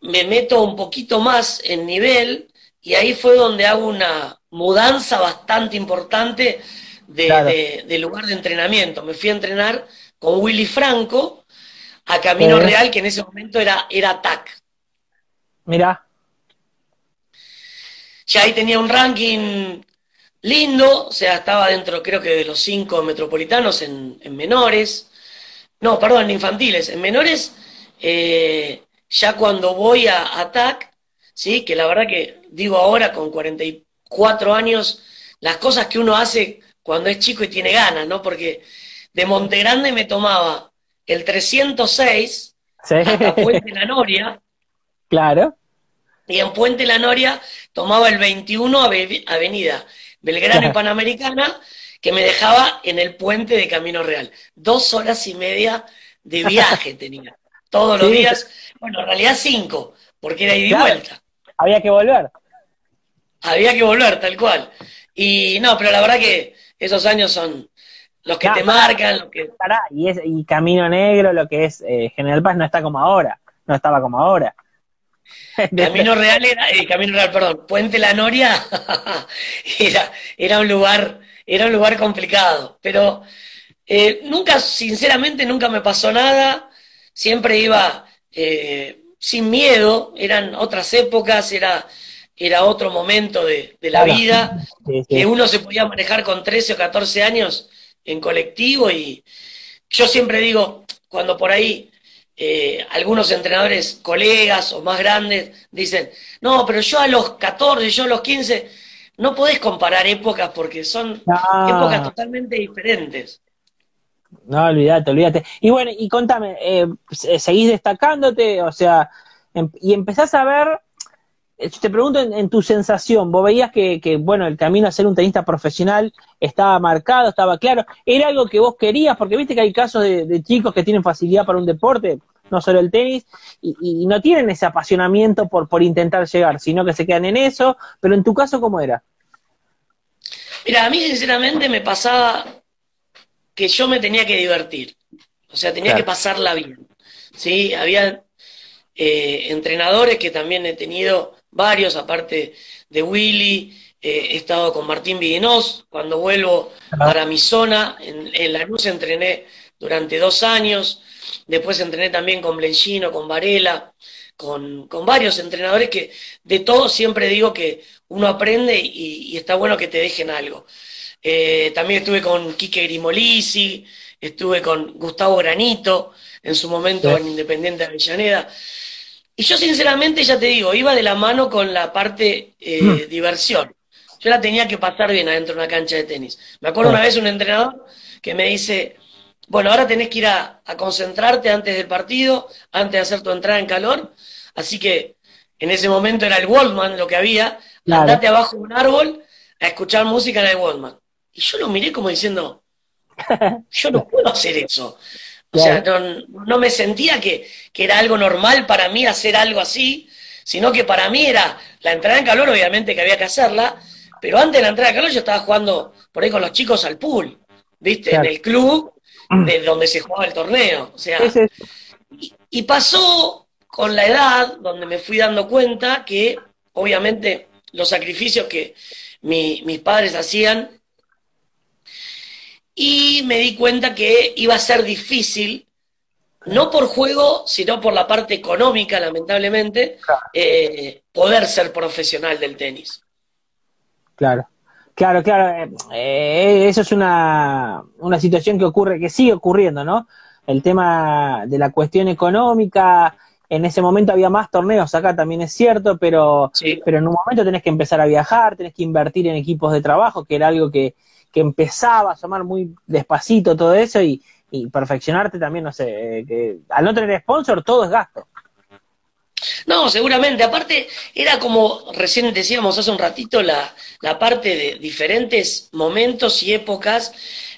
me meto un poquito más en nivel y ahí fue donde hago una mudanza bastante importante de, lugar de entrenamiento. Me fui a entrenar con Willy Franco a Camino Real, que en ese momento era, era TAC. Mira. Ya ahí tenía un ranking lindo, o sea, estaba dentro creo que de los cinco metropolitanos en, menores. No, perdón, en infantiles. En menores, eh, ya cuando voy a, a TAC, ¿sí? que la verdad que digo ahora con 44 años, las cosas que uno hace cuando es chico y tiene ganas, ¿no? Porque de Montegrande me tomaba el 306 hasta Puente La Noria. Claro. Y en Puente La Noria tomaba el 21 Avenida Belgrano y Panamericana, que me dejaba en el puente de Camino Real. Dos horas y media de viaje tenía. Todos los días. Bueno, en realidad cinco, porque era ida y vuelta. Había que volver. Había que volver, tal cual. Y no, pero la verdad que esos años son los que te marcan, los que... Y, es, y Camino Negro, lo que es eh, General Paz, no está como ahora, no estaba como ahora. Camino Real era, eh, Camino Real, perdón, Puente La Noria era, era un lugar, era un lugar complicado, pero eh, nunca, sinceramente, nunca me pasó nada, siempre iba eh, sin miedo, eran otras épocas, era, era otro momento de, la vida, que uno se podía manejar con 13 o 14 años en colectivo y yo siempre digo, cuando por ahí eh, algunos entrenadores, colegas o más grandes, dicen, no, pero yo a los 14, yo a los 15, no podés comparar épocas porque son épocas totalmente diferentes. No, olvídate, olvídate. Y bueno, y contame, eh, ¿seguís destacándote? O sea, em, y empezás a ver, te pregunto en, tu sensación, vos veías que, que, bueno, el camino a ser un tenista profesional estaba marcado, estaba claro, ¿era algo que vos querías? Porque viste que hay casos de, chicos que tienen facilidad para un deporte, no solo el tenis, y, y, no tienen ese apasionamiento por, por intentar llegar, sino que se quedan en eso, pero en tu caso, ¿cómo era? Mira, a mí sinceramente me pasaba que yo me tenía que divertir, o sea, tenía que pasarla bien. ¿sí? Había eh, entrenadores que también he tenido, varios, aparte de Willy, eh, he estado con Martín Vidinos, cuando vuelvo para mi zona, en, en La Luz entrené durante dos años, después entrené también con Blenchino, con Varela, con, con, varios entrenadores que de todo siempre digo que uno aprende y está bueno que te dejen algo. Eh, también estuve con Quique Grimolisi, estuve con Gustavo Granito, en su momento en Independiente de Avellaneda. Y yo sinceramente, ya te digo, iba de la mano con la parte eh, mm. diversión. Yo la tenía que pasar bien adentro de una cancha de tenis. Me acuerdo una vez un entrenador que me dice, bueno, ahora tenés que ir a, concentrarte antes del partido, antes de hacer tu entrada en calor. Así que en ese momento era el Waldman lo que había. Andate abajo de un árbol a escuchar música en el Waldman. Y yo lo miré como diciendo, yo no puedo hacer eso. O sea, no, me sentía que, era algo normal para mí hacer algo así, sino que para mí era la entrada en calor, obviamente que había que hacerla, pero antes de la entrada en calor yo estaba jugando por ahí con los chicos al pool, ¿viste? En el club mm. de donde se jugaba el torneo. O sea, y, pasó con la edad, donde me fui dando cuenta que, obviamente, los sacrificios que mis padres hacían y me di cuenta que iba a ser difícil, no por juego, sino por la parte económica, lamentablemente, eh, poder ser profesional del tenis. Claro, claro, claro. Eh, eh, eso es una, una situación que ocurre, que sigue ocurriendo, ¿no? El tema de la cuestión económica, en ese momento había más torneos, acá también es cierto, pero, pero en un momento tenés que empezar a viajar, tenés que invertir en equipos de trabajo, que era algo que, que empezaba a asomar muy despacito todo eso y, perfeccionarte también, no sé, eh, que al no tener sponsor todo es gasto. No, seguramente. Aparte, era como recién decíamos hace un ratito, la, la parte de diferentes momentos y épocas.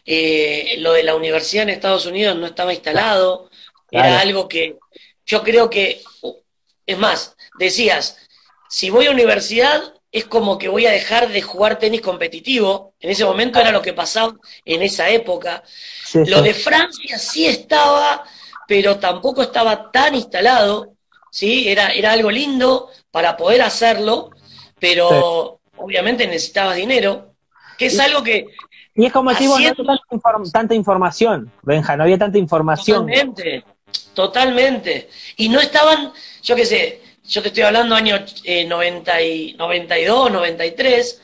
Eh, lo de la universidad en Estados Unidos no estaba instalado. Era algo que yo creo que, es más, decías, si voy a universidad, es como que voy a dejar de jugar tenis competitivo. En ese momento era lo que pasaba en esa época. lo de Francia sí estaba, pero tampoco estaba tan instalado. ¿sí? Era, era algo lindo para poder hacerlo, pero obviamente necesitabas dinero, que es algo que... Y es como decir, no había tanta, información, Benja, no había tanta información. Totalmente, totalmente. Y no estaban, yo qué sé, yo te estoy hablando año eh, 90 y, 92, 93,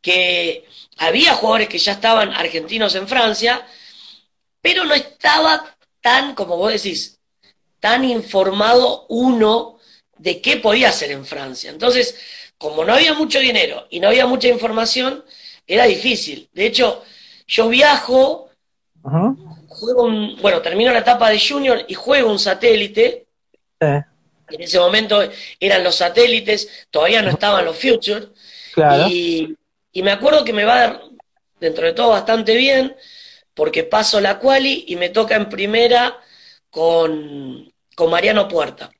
que había jugadores que ya estaban argentinos en Francia, pero no estaba tan, como vos decís, tan informado uno de qué podía hacer en Francia. Entonces, como no había mucho dinero y no había mucha información, era difícil. De hecho, yo viajo, juego un, bueno, termino la etapa de junior y juego un satélite. En ese momento eran los satélites, todavía no estaban los futures. Y, me acuerdo que me va dentro de todo bastante bien, porque paso la quali y me toca en primera con, Mariano Puerta.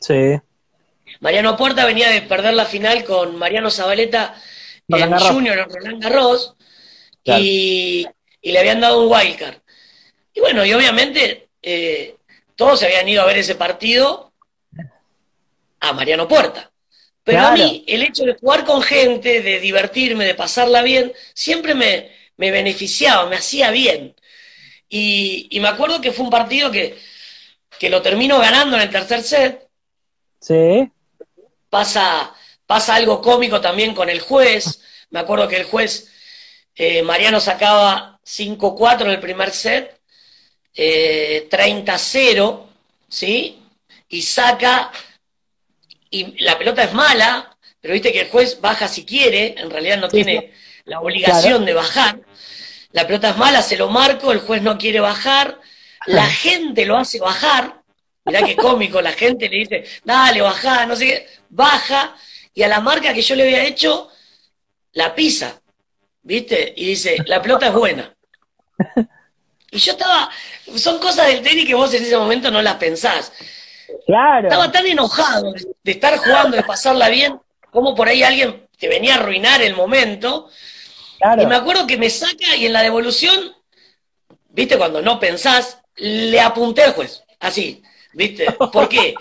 Sí. Mariano Puerta venía de perder la final con Mariano Zabaleta en Junior en Roland Garros. y, le habían dado un wildcard. Y bueno, y obviamente eh, todos se habían ido a ver ese partido a Mariano Puerta. Pero a mí, el hecho de jugar con gente, de divertirme, de pasarla bien, siempre me, me beneficiaba, me hacía bien. Y, me acuerdo que fue un partido que, que lo termino ganando en el tercer set. Sí. Pasa, pasa algo cómico también con el juez. Me acuerdo que el juez, eh, Mariano sacaba 5-4 en el primer set, eh, 30-0, ¿sí? Y saca y la pelota es mala, pero viste que el juez baja si quiere, en realidad no tiene la obligación de bajar. La pelota es mala, se lo marco, el juez no quiere bajar, la gente lo hace bajar, mirá qué cómico, la gente le dice, dale, baja, no sé qué, baja, y a la marca que yo le había hecho, la pisa, ¿viste? Y dice, la pelota es buena. Y yo estaba, son cosas del tenis que vos en ese momento no las pensás. Estaba tan enojado de estar jugando, de pasarla bien, como por ahí alguien te venía a arruinar el momento. Y me acuerdo que me saca y en la devolución, viste, cuando no pensás, le apunté al juez, así, viste. ¿Por qué?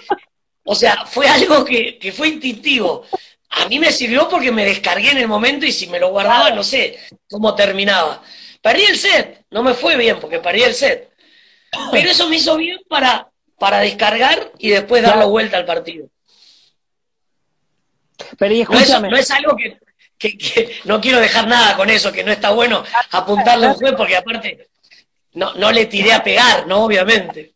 O sea, fue algo que, fue instintivo. A mí me sirvió porque me descargué en el momento y si me lo guardaba, no sé cómo terminaba. Perdí el set, no me fue bien porque perdí el set. Pero eso me hizo bien para para descargar y después darlo vuelta al partido. Pero no, es, algo que, no quiero dejar nada con eso, que no está bueno apuntarle un juez, porque aparte no, no le tiré a pegar, ¿no? Obviamente.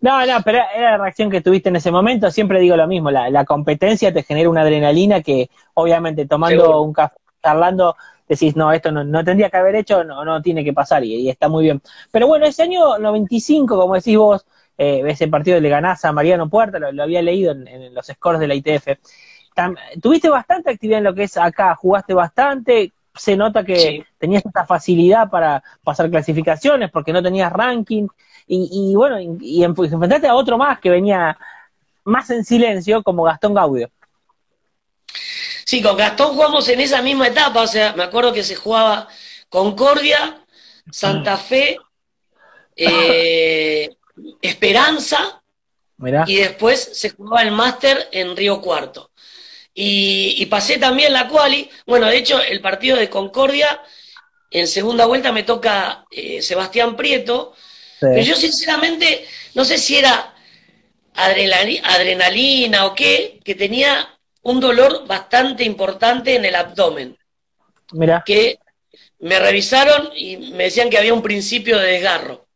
No, no, pero era la reacción que tuviste en ese momento. Siempre digo lo mismo, la, competencia te genera una adrenalina que, obviamente, tomando un café, charlando, decís, no, esto no, tendría que haber hecho, no, no tiene que pasar y, y, está muy bien. Pero bueno, ese año 95, como decís vos, eh, ese partido le ganás a Mariano Puerta, lo, había leído en, los scores de la ITF. tuviste bastante actividad en lo que es acá, jugaste bastante, se nota que tenías esta facilidad para pasar clasificaciones porque no tenías ranking y, bueno, y, enfrentaste a otro más que venía más en silencio como Gastón Gaudio. Sí, con Gastón jugamos en esa misma etapa, o sea, me acuerdo que se jugaba Concordia, Santa Fe, eh, Esperanza y después se jugaba el máster en Río Cuarto. Y, pasé también la quali. Bueno, de hecho, el partido de Concordia, en segunda vuelta me toca eh, Sebastián Prieto. Pero yo sinceramente no sé si era adrenalina o qué, que tenía un dolor bastante importante en el abdomen. Mira. Que me revisaron y me decían que había un principio de desgarro.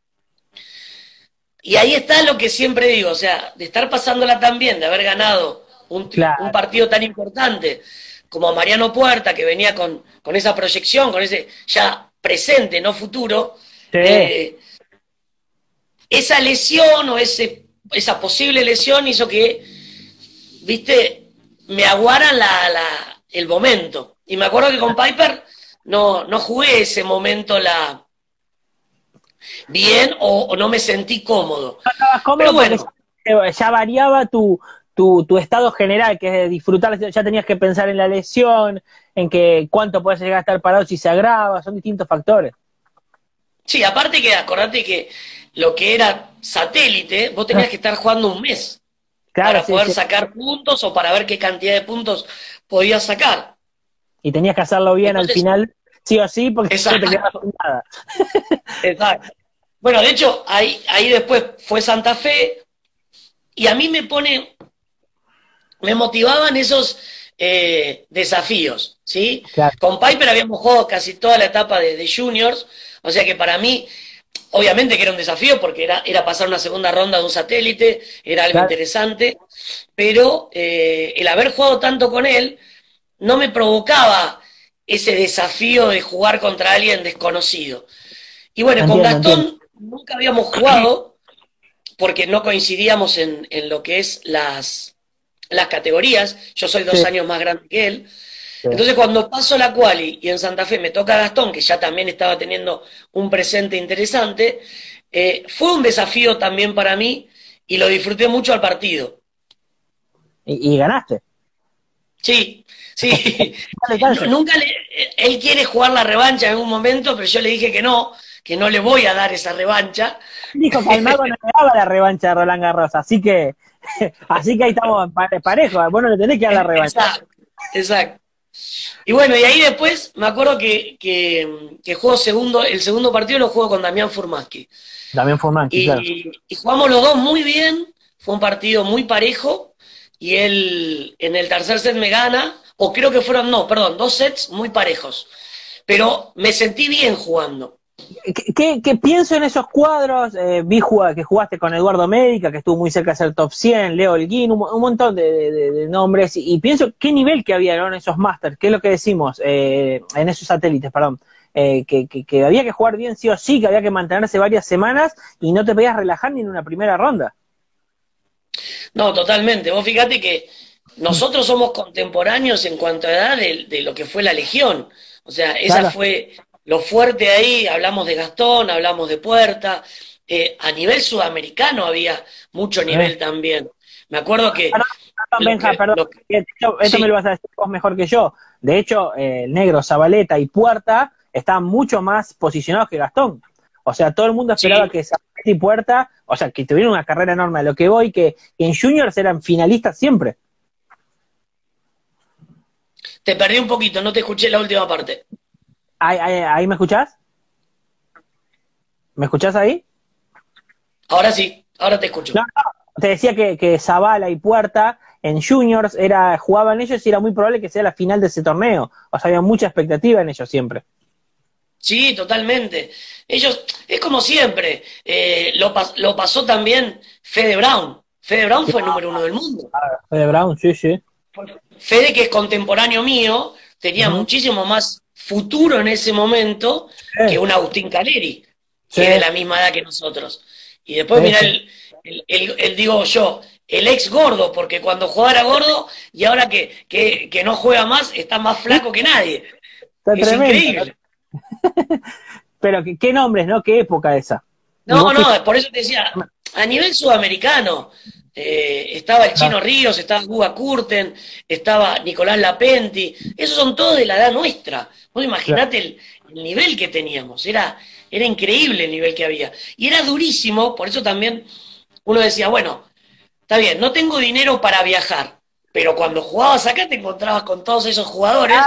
Y ahí está lo que siempre digo, o sea, de estar pasándola tan bien, de haber ganado un, partido tan importante como Mariano Puerta, que venía con, esa proyección, con ese ya presente, no futuro, eh, esa lesión o ese, esa posible lesión hizo que, viste, me aguaran la, el momento. Y me acuerdo que con Piper no, no jugué ese momento la, bien o, no me sentí cómodo. cómodo bueno. ya variaba tu, tu, estado general, que es disfrutar, ya tenías que pensar en la lesión, en que cuánto puedes llegar a estar parado si se agrava, son distintos factores. Sí, aparte que acordate que lo que era satélite, vos tenías que estar jugando un mes para poder sacar puntos o para ver qué cantidad de puntos podías sacar. Y tenías que hacerlo bien al final, sí o sí, porque no te quedabas nada. Exacto. Bueno, de hecho, ahí, ahí después fue Santa Fe y a mí me pone, me motivaban esos eh, desafíos, ¿sí? Con Piper habíamos jugado casi toda la etapa de, juniors, o sea que para mí, obviamente que era un desafío porque era, era pasar una segunda ronda de un satélite, era algo interesante, pero eh, el haber jugado tanto con él no me provocaba ese desafío de jugar contra alguien desconocido. Y bueno, con Gastón nunca habíamos jugado porque no coincidíamos en, lo que es las, las categorías. Yo soy dos años más grande que él. Entonces cuando paso la quali y en Santa Fe me toca Gastón, que ya también estaba teniendo un presente interesante, eh, fue un desafío también para mí y lo disfruté mucho al partido. ¿Y, ganaste? Sí, sí. nunca le, él quiere jugar la revancha en un momento, pero yo le dije que no, que no le voy a dar esa revancha. Dijo que al mago no le daba la revancha a Roland Garros, así que, así que ahí estamos parejos, vos no le tenés que dar la revancha. Exacto, exacto. Y bueno, y ahí después me acuerdo que, que, que juego segundo, el segundo partido lo juego con Damián Furmansky. Damián Furmansky, y, claro. Y jugamos los dos muy bien, fue un partido muy parejo, y él en el tercer set me gana, o creo que fueron, no, perdón, dos sets muy parejos. Pero me sentí bien jugando. ¿Qué, qué, pienso en esos cuadros? Eh, vi que jugaste con Eduardo Médica, que estuvo muy cerca de ser top 100, Leo Elguín, un, un montón de, de, de, nombres, y, y, pienso qué nivel que había ¿no? en esos masters, qué es lo que decimos, eh, en esos satélites, perdón, eh, que, que, que, había que jugar bien sí o sí, que había que mantenerse varias semanas y no te podías relajar ni en una primera ronda. No, totalmente. Vos fíjate que nosotros somos contemporáneos en cuanto a edad de, de lo que fue la Legión. O sea, esa Claro. fue lo fuerte ahí, hablamos de Gastón, hablamos de Puerta, eh, a nivel sudamericano había mucho nivel también. Me acuerdo que... Perdón, perdón, lo Benja, que- perdón, lo que- esto, esto Sí. me lo vas a decir vos mejor que yo. De hecho, eh, negro, Zabaleta y Puerta están mucho más posicionados que Gastón. O sea, todo el mundo esperaba Sí. que Zabaleta y Puerta, o sea, que tuvieran una carrera enorme. Lo que voy, que, que en juniors eran finalistas siempre. Te perdí un poquito, no te escuché la última parte. ¿Ahí, ahí, ahí me escuchás? ¿Me escuchás ahí? Ahora sí, ahora te escucho. No, no, te decía que, que Zabala y Puerta en juniors era, jugaban ellos y era muy probable que sea la final de ese torneo. O sea, había mucha expectativa en ellos siempre. Sí, totalmente. Ellos, es como siempre, eh, lo, pas- lo pasó también Fede Brown. Fede Brown fue el número uno del mundo. Fede Brown, sí, sí. Fede, que es contemporáneo mío, tenía muchísimo más futuro en ese momento Sí. que un Agustín Caleri, Sí. que es de la misma edad que nosotros. Y después, Sí, mira, sí. el, el, el- el, digo yo, el ex gordo, porque cuando jugaba era gordo y ahora que, que, que no juega más, está más flaco que nadie. Está Es tremendo. increíble. Pero ¿qué, qué nombres, ¿no? ¿Qué época esa? No, no, que- por eso te decía, a nivel sudamericano, eh, estaba el Chino Ríos, estaba Guga Curten, estaba Nicolás Lapenti, esos son todos de la edad nuestra. Vos imaginate el, el nivel que teníamos, era, era increíble el nivel que había. Y era durísimo, por eso también uno decía, bueno, está bien, no tengo dinero para viajar, pero cuando jugabas acá te encontrabas con todos esos jugadores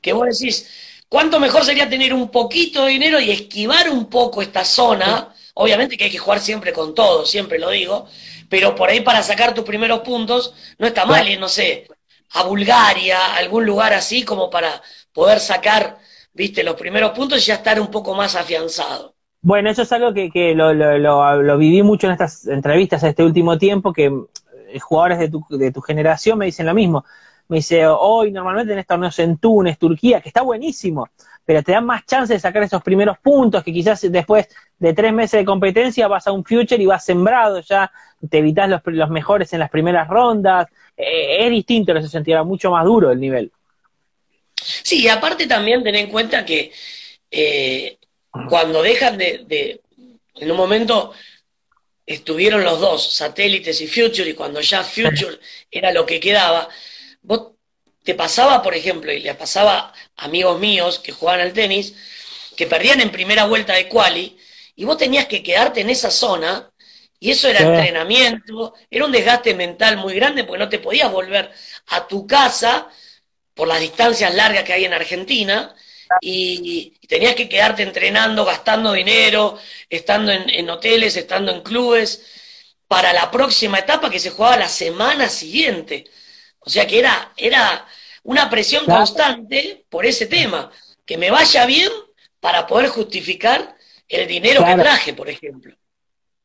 que vos decís, ¿cuánto mejor sería tener un poquito de dinero y esquivar un poco esta zona? Obviamente que hay que jugar siempre con todo, siempre lo digo, pero por ahí para sacar tus primeros puntos no está mal ir, no sé, a Bulgaria, algún lugar así como para poder sacar, viste, los primeros puntos y ya estar un poco más afianzado. Bueno, eso es algo que, que lo, lo, lo, lo viví mucho en estas entrevistas este último tiempo, que eh, jugadores de tu, de tu generación me dicen lo mismo. Me dice, hoy normalmente en estos torneos en Túnez, Turquía, que está buenísimo, pero te dan más chance de sacar esos primeros puntos, que quizás después de tres meses de competencia vas a un future y vas sembrado, ya te evitas los, los mejores en las primeras rondas. Eh, es distinto en ese sentido, mucho más duro el nivel. Sí, y aparte también ten en cuenta que eh, cuando dejan de, de, en un momento estuvieron los dos, satélites y Future, y cuando ya Future era lo que quedaba, vos te pasaba, por ejemplo, y les pasaba a amigos míos que jugaban al tenis, que perdían en primera vuelta de quali, y vos tenías que quedarte en esa zona, y eso era Sí. entrenamiento, era un desgaste mental muy grande porque no te podías volver a tu casa por las distancias largas que hay en Argentina, y, y tenías que quedarte entrenando, gastando dinero, estando en, en hoteles, estando en clubes, para la próxima etapa que se jugaba la semana siguiente. O sea que era, era una presión Claro. constante por ese tema, que me vaya bien para poder justificar el dinero Claro. que traje, por ejemplo.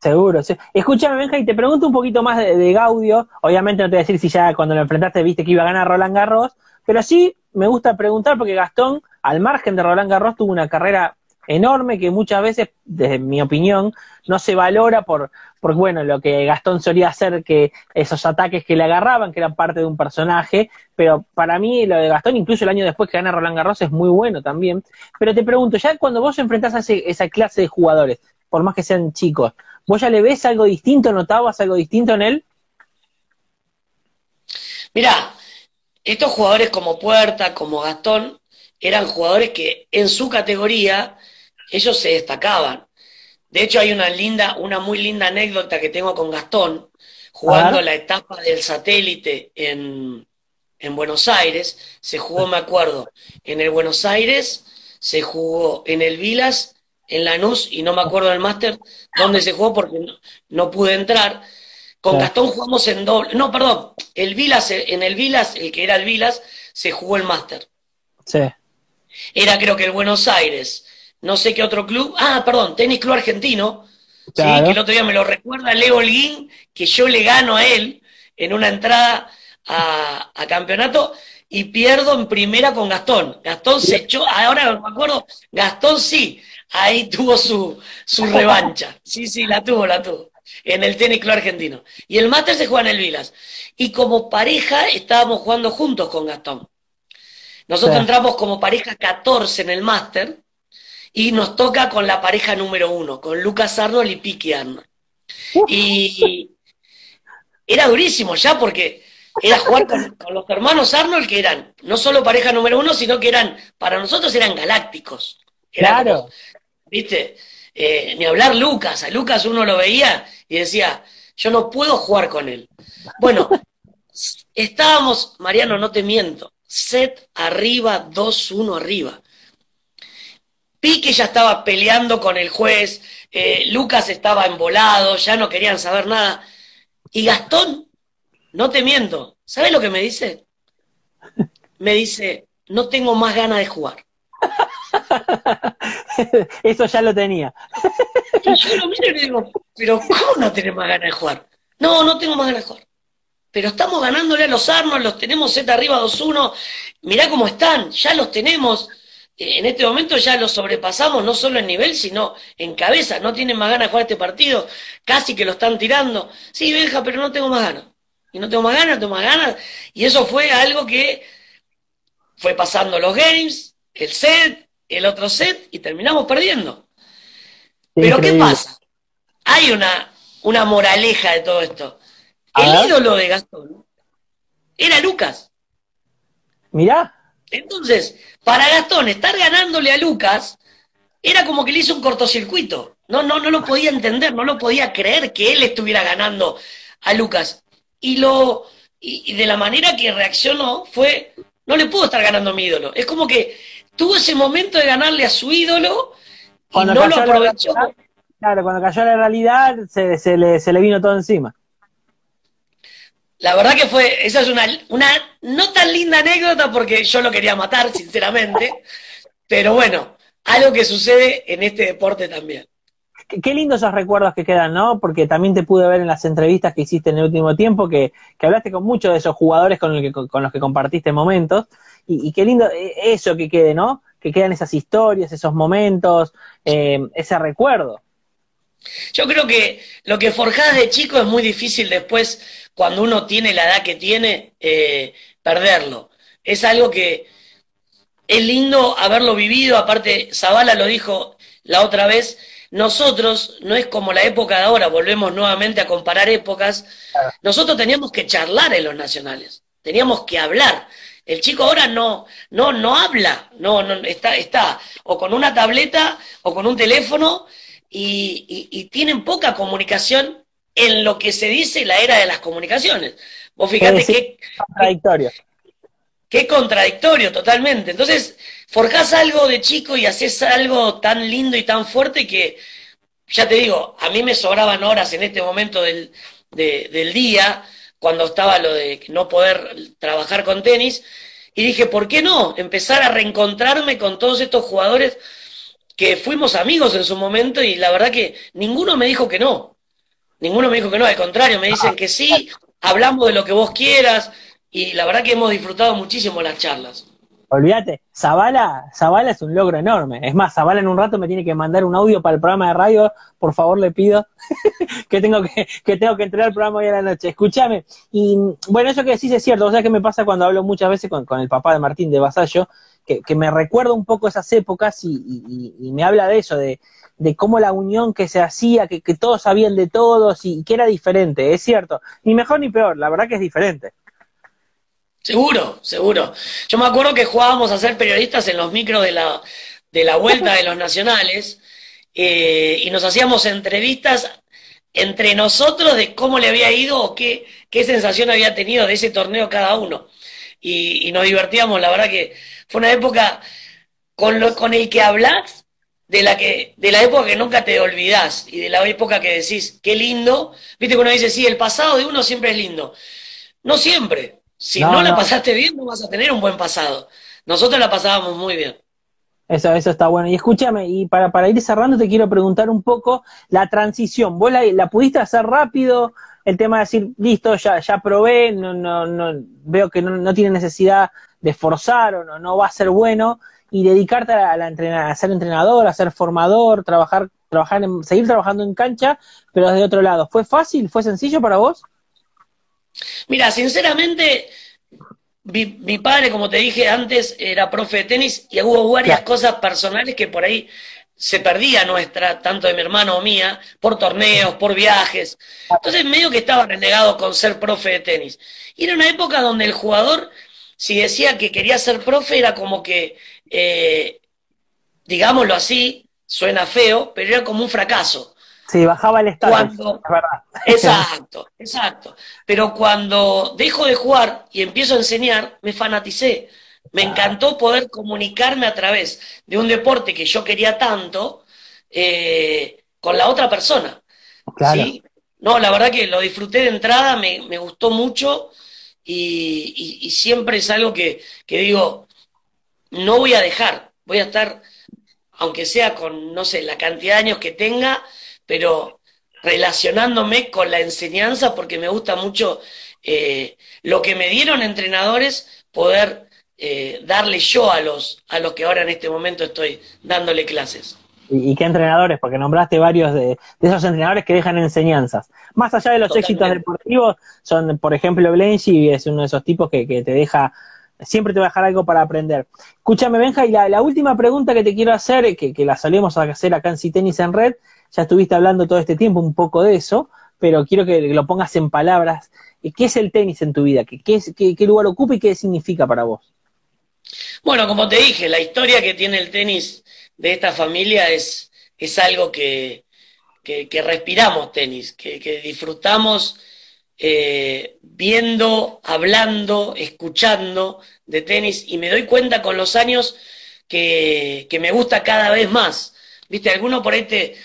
Seguro, sí. Escúchame, Benja, y te pregunto un poquito más de, de Gaudio. Obviamente no te voy a decir si ya cuando lo enfrentaste viste que iba a ganar Roland Garros, pero sí me gusta preguntar porque Gastón, al margen de Roland Garros, tuvo una carrera enorme que muchas veces, desde mi opinión, no se valora por, por bueno, lo que Gastón solía hacer, que esos ataques que le agarraban, que eran parte de un personaje, pero para mí lo de Gastón, incluso el año después que gana Roland Garros, es muy bueno también. Pero te pregunto, ya cuando vos enfrentás a ese- esa clase de jugadores, por más que sean chicos, ¿Vos ya le ves algo distinto? ¿Notabas algo distinto en él? Mirá, estos jugadores como Puerta, como Gastón, eran jugadores que en su categoría ellos se destacaban. De hecho, hay una linda, una muy linda anécdota que tengo con Gastón, jugando la etapa del satélite en, en Buenos Aires. Se jugó, me acuerdo, en el Buenos Aires, se jugó en el Vilas, en Lanús, y no me acuerdo del máster dónde se jugó porque no, pude entrar. Con Gastón jugamos en doble. No, perdón. El Vilas, en el Vilas, el que era el Vilas, se jugó el máster. Sí. Era creo que el Buenos Aires. No sé qué otro club. Ah, perdón, Tenis Club Argentino. Sí, que el otro día me lo recuerda Leo Holguín, que yo le gano a él en una entrada a, campeonato y pierdo en primera con Gastón. Gastón se echó, ahora me acuerdo, Gastón sí, ahí tuvo su, su revancha. Sí, sí, la tuvo, la tuvo. En el tenis club argentino. Y el máster se juega en el Vilas. Y como pareja estábamos jugando juntos con Gastón. Nosotros entramos como pareja 14 en el máster y nos toca con la pareja número uno, con Lucas Arnold y Piqui Arnold. Y era durísimo ya porque era jugar con, los hermanos Arnold que eran no solo pareja número uno, sino que eran, para nosotros eran galácticos. claro. ¿Viste? Eh, ni hablar Lucas, a Lucas uno lo veía y decía, yo no puedo jugar con él. Bueno, estábamos, Mariano, no te miento, set arriba, 2-1 arriba. Pique ya estaba peleando con el juez, eh, Lucas estaba embolado, ya no querían saber nada. Y Gastón, no te miento, ¿sabes lo que me dice? Me dice, no tengo más ganas de jugar. Eso ya lo tenía. Y yo lo miro y le digo, pero ¿cómo no tenés más ganas de jugar? No, no tengo más ganas de jugar. Pero estamos ganándole a los armas, los tenemos Z arriba 2-1. Mirá cómo están, ya los tenemos. En este momento ya los sobrepasamos, no solo en nivel, sino en cabeza. No tienen más ganas de jugar este partido, casi que lo están tirando. Sí, Benja, pero no tengo más ganas. Y no tengo más ganas, no tengo más ganas. Y eso fue algo que fue pasando los games, el set, el otro set, y terminamos perdiendo. Pero ¿qué pasa? Hay una, una moraleja de todo esto. el ídolo de Gastón era Lucas. Mirá. Entonces, para Gastón, estar ganándole a Lucas era como que le hizo un cortocircuito. No, no, no lo podía entender, no lo podía creer que él estuviera ganando a Lucas. Y lo y, de la manera que reaccionó fue, no le puedo estar ganando a mi ídolo. Es como que tuvo ese momento de ganarle a su ídolo y no lo aprovechó. claro, cuando cayó la realidad se, se, le, se le vino todo encima. La verdad que fue, esa es una, una no tan linda anécdota porque yo lo quería matar, sinceramente, pero bueno, algo que sucede en este deporte también. Qué, lindos esos recuerdos que quedan, ¿no? Porque también te pude ver en las entrevistas que hiciste en el último tiempo, que, que hablaste con muchos de esos jugadores con, que, con los que compartiste momentos, y, qué lindo eh, eso que quede, ¿no? Que quedan esas historias, esos momentos, eh, ese recuerdo. Yo creo que lo que forjás de chico es muy difícil después cuando uno tiene la edad que tiene, eh, perderlo. Es algo que es lindo haberlo vivido, aparte Zavala lo dijo la otra vez, nosotros no es como la época de ahora, volvemos nuevamente a comparar épocas, nosotros teníamos que charlar en los nacionales, teníamos que hablar. El chico ahora no, no, no habla, no, no, está, está o con una tableta o con un teléfono y, y tienen poca comunicación en lo que se dice la era de las comunicaciones. Vos fíjate qué contradictorio. Qué, contradictorio totalmente. Entonces, forjás algo de chico y haces algo tan lindo y tan fuerte que, ya te digo, a mí me sobraban horas en este momento del, del día, cuando estaba lo de no poder trabajar con tenis, y dije, ¿por qué no? Empezar a reencontrarme con todos estos jugadores que fuimos amigos en su momento y la verdad que ninguno me dijo que no. Ninguno me dijo que no, al contrario, me dicen que sí, hablamos de lo que vos quieras y la verdad que hemos disfrutado muchísimo las charlas. Olvídate, Zavala, Zavala es un logro enorme. Es más, Zavala en un rato me tiene que mandar un audio para el programa de radio. Por favor, le pido que tengo que, que tengo que entrar al programa hoy a la noche. Escúchame. Y bueno, eso que decís es cierto. O sea, que me pasa cuando hablo muchas veces con, con el papá de Martín de Vasallo, que, me recuerda un poco esas épocas y, me habla de eso, de, de cómo la unión que se hacía, que, todos sabían de todos y, que era diferente, es cierto. Ni mejor ni peor, la verdad que es diferente. Seguro, seguro. Yo me acuerdo que jugábamos a ser periodistas en los micros de la, de la vuelta de los nacionales eh, y nos hacíamos entrevistas entre nosotros de cómo le había ido o qué, qué sensación había tenido de ese torneo cada uno. Y, nos divertíamos, la verdad que fue una época con, lo, con el que hablas de la, que, de la época que nunca te olvidás y de la época que decís, qué lindo. Viste que uno dice, sí, el pasado de uno siempre es lindo. No siempre. Si no, la pasaste bien, no vas a tener un buen pasado. Nosotros la pasábamos muy bien. Eso, eso está bueno. Y escúchame, y para, para ir cerrando te quiero preguntar un poco la transición. ¿Vos la, pudiste hacer rápido? El tema de decir, listo, ya, ya probé, no, no, no, veo que no, tiene necesidad de forzar o no, no va a ser bueno, y dedicarte a, la, a ser entrenador, a ser formador, trabajar, trabajar en, seguir trabajando en cancha, pero desde otro lado. ¿Fue fácil? ¿Fue sencillo para vos? Mira, sinceramente, mi, padre, como te dije antes, era profe de tenis y hubo varias cosas personales que por ahí se perdía nuestra, tanto de mi hermano o mía, por torneos, por viajes. Entonces, medio que estaba renegado con ser profe de tenis. Y era una época donde el jugador, si decía que quería ser profe, era como que, eh, digámoslo así, suena feo, pero era como un fracaso. Sí, bajaba el estado. Exacto, exacto. Pero cuando dejo de jugar y empiezo a enseñar, me fanaticé. Me encantó poder comunicarme a través de un deporte que yo quería tanto eh, con la otra persona. ¿sí? No, la verdad que lo disfruté de entrada, me, gustó mucho y, siempre es algo que, que digo, no voy a dejar, voy a estar, aunque sea con, no sé, la cantidad de años que tenga, pero relacionándome con la enseñanza porque me gusta mucho eh, lo que me dieron entrenadores, poder eh, darle yo a los, a los que ahora en este momento estoy dándole clases. ¿Y, qué entrenadores? Porque nombraste varios de, esos entrenadores que dejan enseñanzas. Más allá de los éxitos deportivos, son, por ejemplo, Blenchi es uno de esos tipos que, que te deja siempre te va a dejar algo para aprender. Escúchame, Benja, y la, última pregunta que te quiero hacer, que, que la solemos hacer acá en Citenis en Red, ya estuviste hablando todo este tiempo un poco de eso, pero quiero que lo pongas en palabras. ¿Qué es el tenis en tu vida? ¿Qué, qué, lugar ocupa y qué significa para vos? Bueno, como te dije, la historia que tiene el tenis de esta familia es, es algo que, que, respiramos tenis, que, disfrutamos eh, viendo, hablando, escuchando de tenis y me doy cuenta con los años que, que me gusta cada vez más. Viste, alguno por ahí te,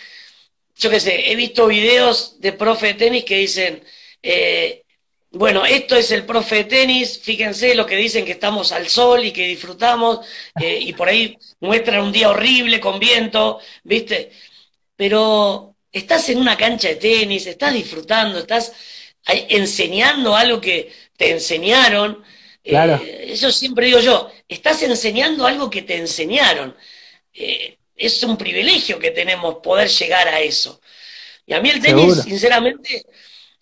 yo qué sé, he visto videos de profe de tenis que dicen, eh, bueno, esto es el profe de tenis, fíjense lo que dicen que estamos al sol y que disfrutamos, eh, y por ahí muestran un día horrible con viento, ¿viste? Pero estás en una cancha de tenis, estás disfrutando, estás enseñando algo que te enseñaron. Claro. Eh, eso siempre digo yo, estás enseñando algo que te enseñaron es un privilegio que tenemos poder llegar a eso. Y a mí el tenis, sinceramente,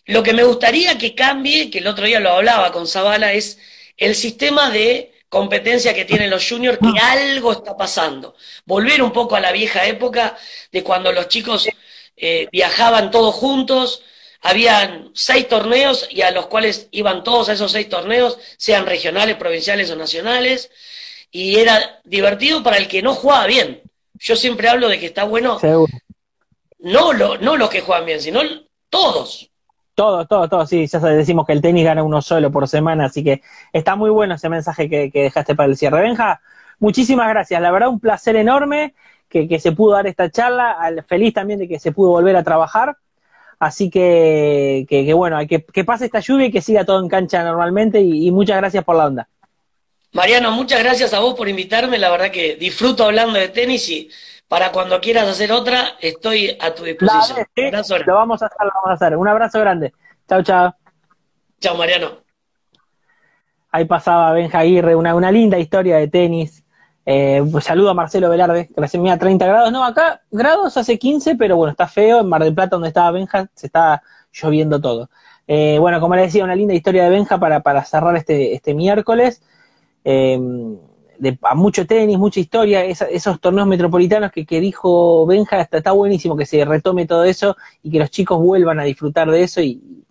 lo que me gustaría que cambie, que el otro día lo hablaba con Zavala, es el sistema de competencia que tienen los juniors, que algo está pasando. Volver un poco a la vieja época de cuando los chicos eh, viajaban todos juntos, habían seis torneos y a los cuales iban todos a esos seis torneos, sean regionales, provinciales o nacionales, y era divertido para el que no jugaba bien. Yo siempre hablo de que está bueno. No, lo, no los que juegan bien, sino todos. Todos, todos, todos, sí, ya decimos que el tenis gana uno solo por semana, así que está muy bueno ese mensaje que, dejaste para el cierre. Benja, muchísimas gracias, la verdad un placer enorme que, se pudo dar esta charla, feliz también de que se pudo volver a trabajar, así que, que, bueno, que, que pase esta lluvia y que siga todo en cancha normalmente y muchas gracias por la onda. Mariano, muchas gracias a vos por invitarme. La verdad que disfruto hablando de tenis y para cuando quieras hacer otra, estoy a tu disposición. lo vamos a hacer, lo vamos a hacer. Un abrazo grande. Chao, chao. Chao, Mariano. Ahí pasaba Benja Aguirre, una, una linda historia de tenis. Eh, pues saludo a Marcelo Velarde, que recién mira 30 grados. No, acá grados hace 15, pero bueno, está feo. En Mar del Plata, donde estaba Benja, se está lloviendo todo. Eh, bueno, como le decía, una linda historia de Benja para, para cerrar este, este miércoles. Em, de, a mucho tenis, mucha historia, esos torneos metropolitanos que, que dijo Benja, está, está, buenísimo que se retome todo eso y que los chicos vuelvan a disfrutar de eso y,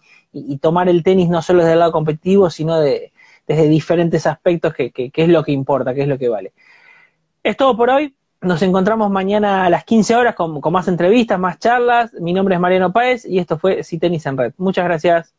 tomar el tenis no solo desde el lado competitivo, sino de, desde diferentes aspectos, que, que, es lo que importa, que es lo que vale. Es todo por hoy. Nos encontramos mañana a las 15 horas con, con más entrevistas, más charlas. Mi nombre es Mariano Páez y esto fue Si Tenis en Red. Muchas gracias.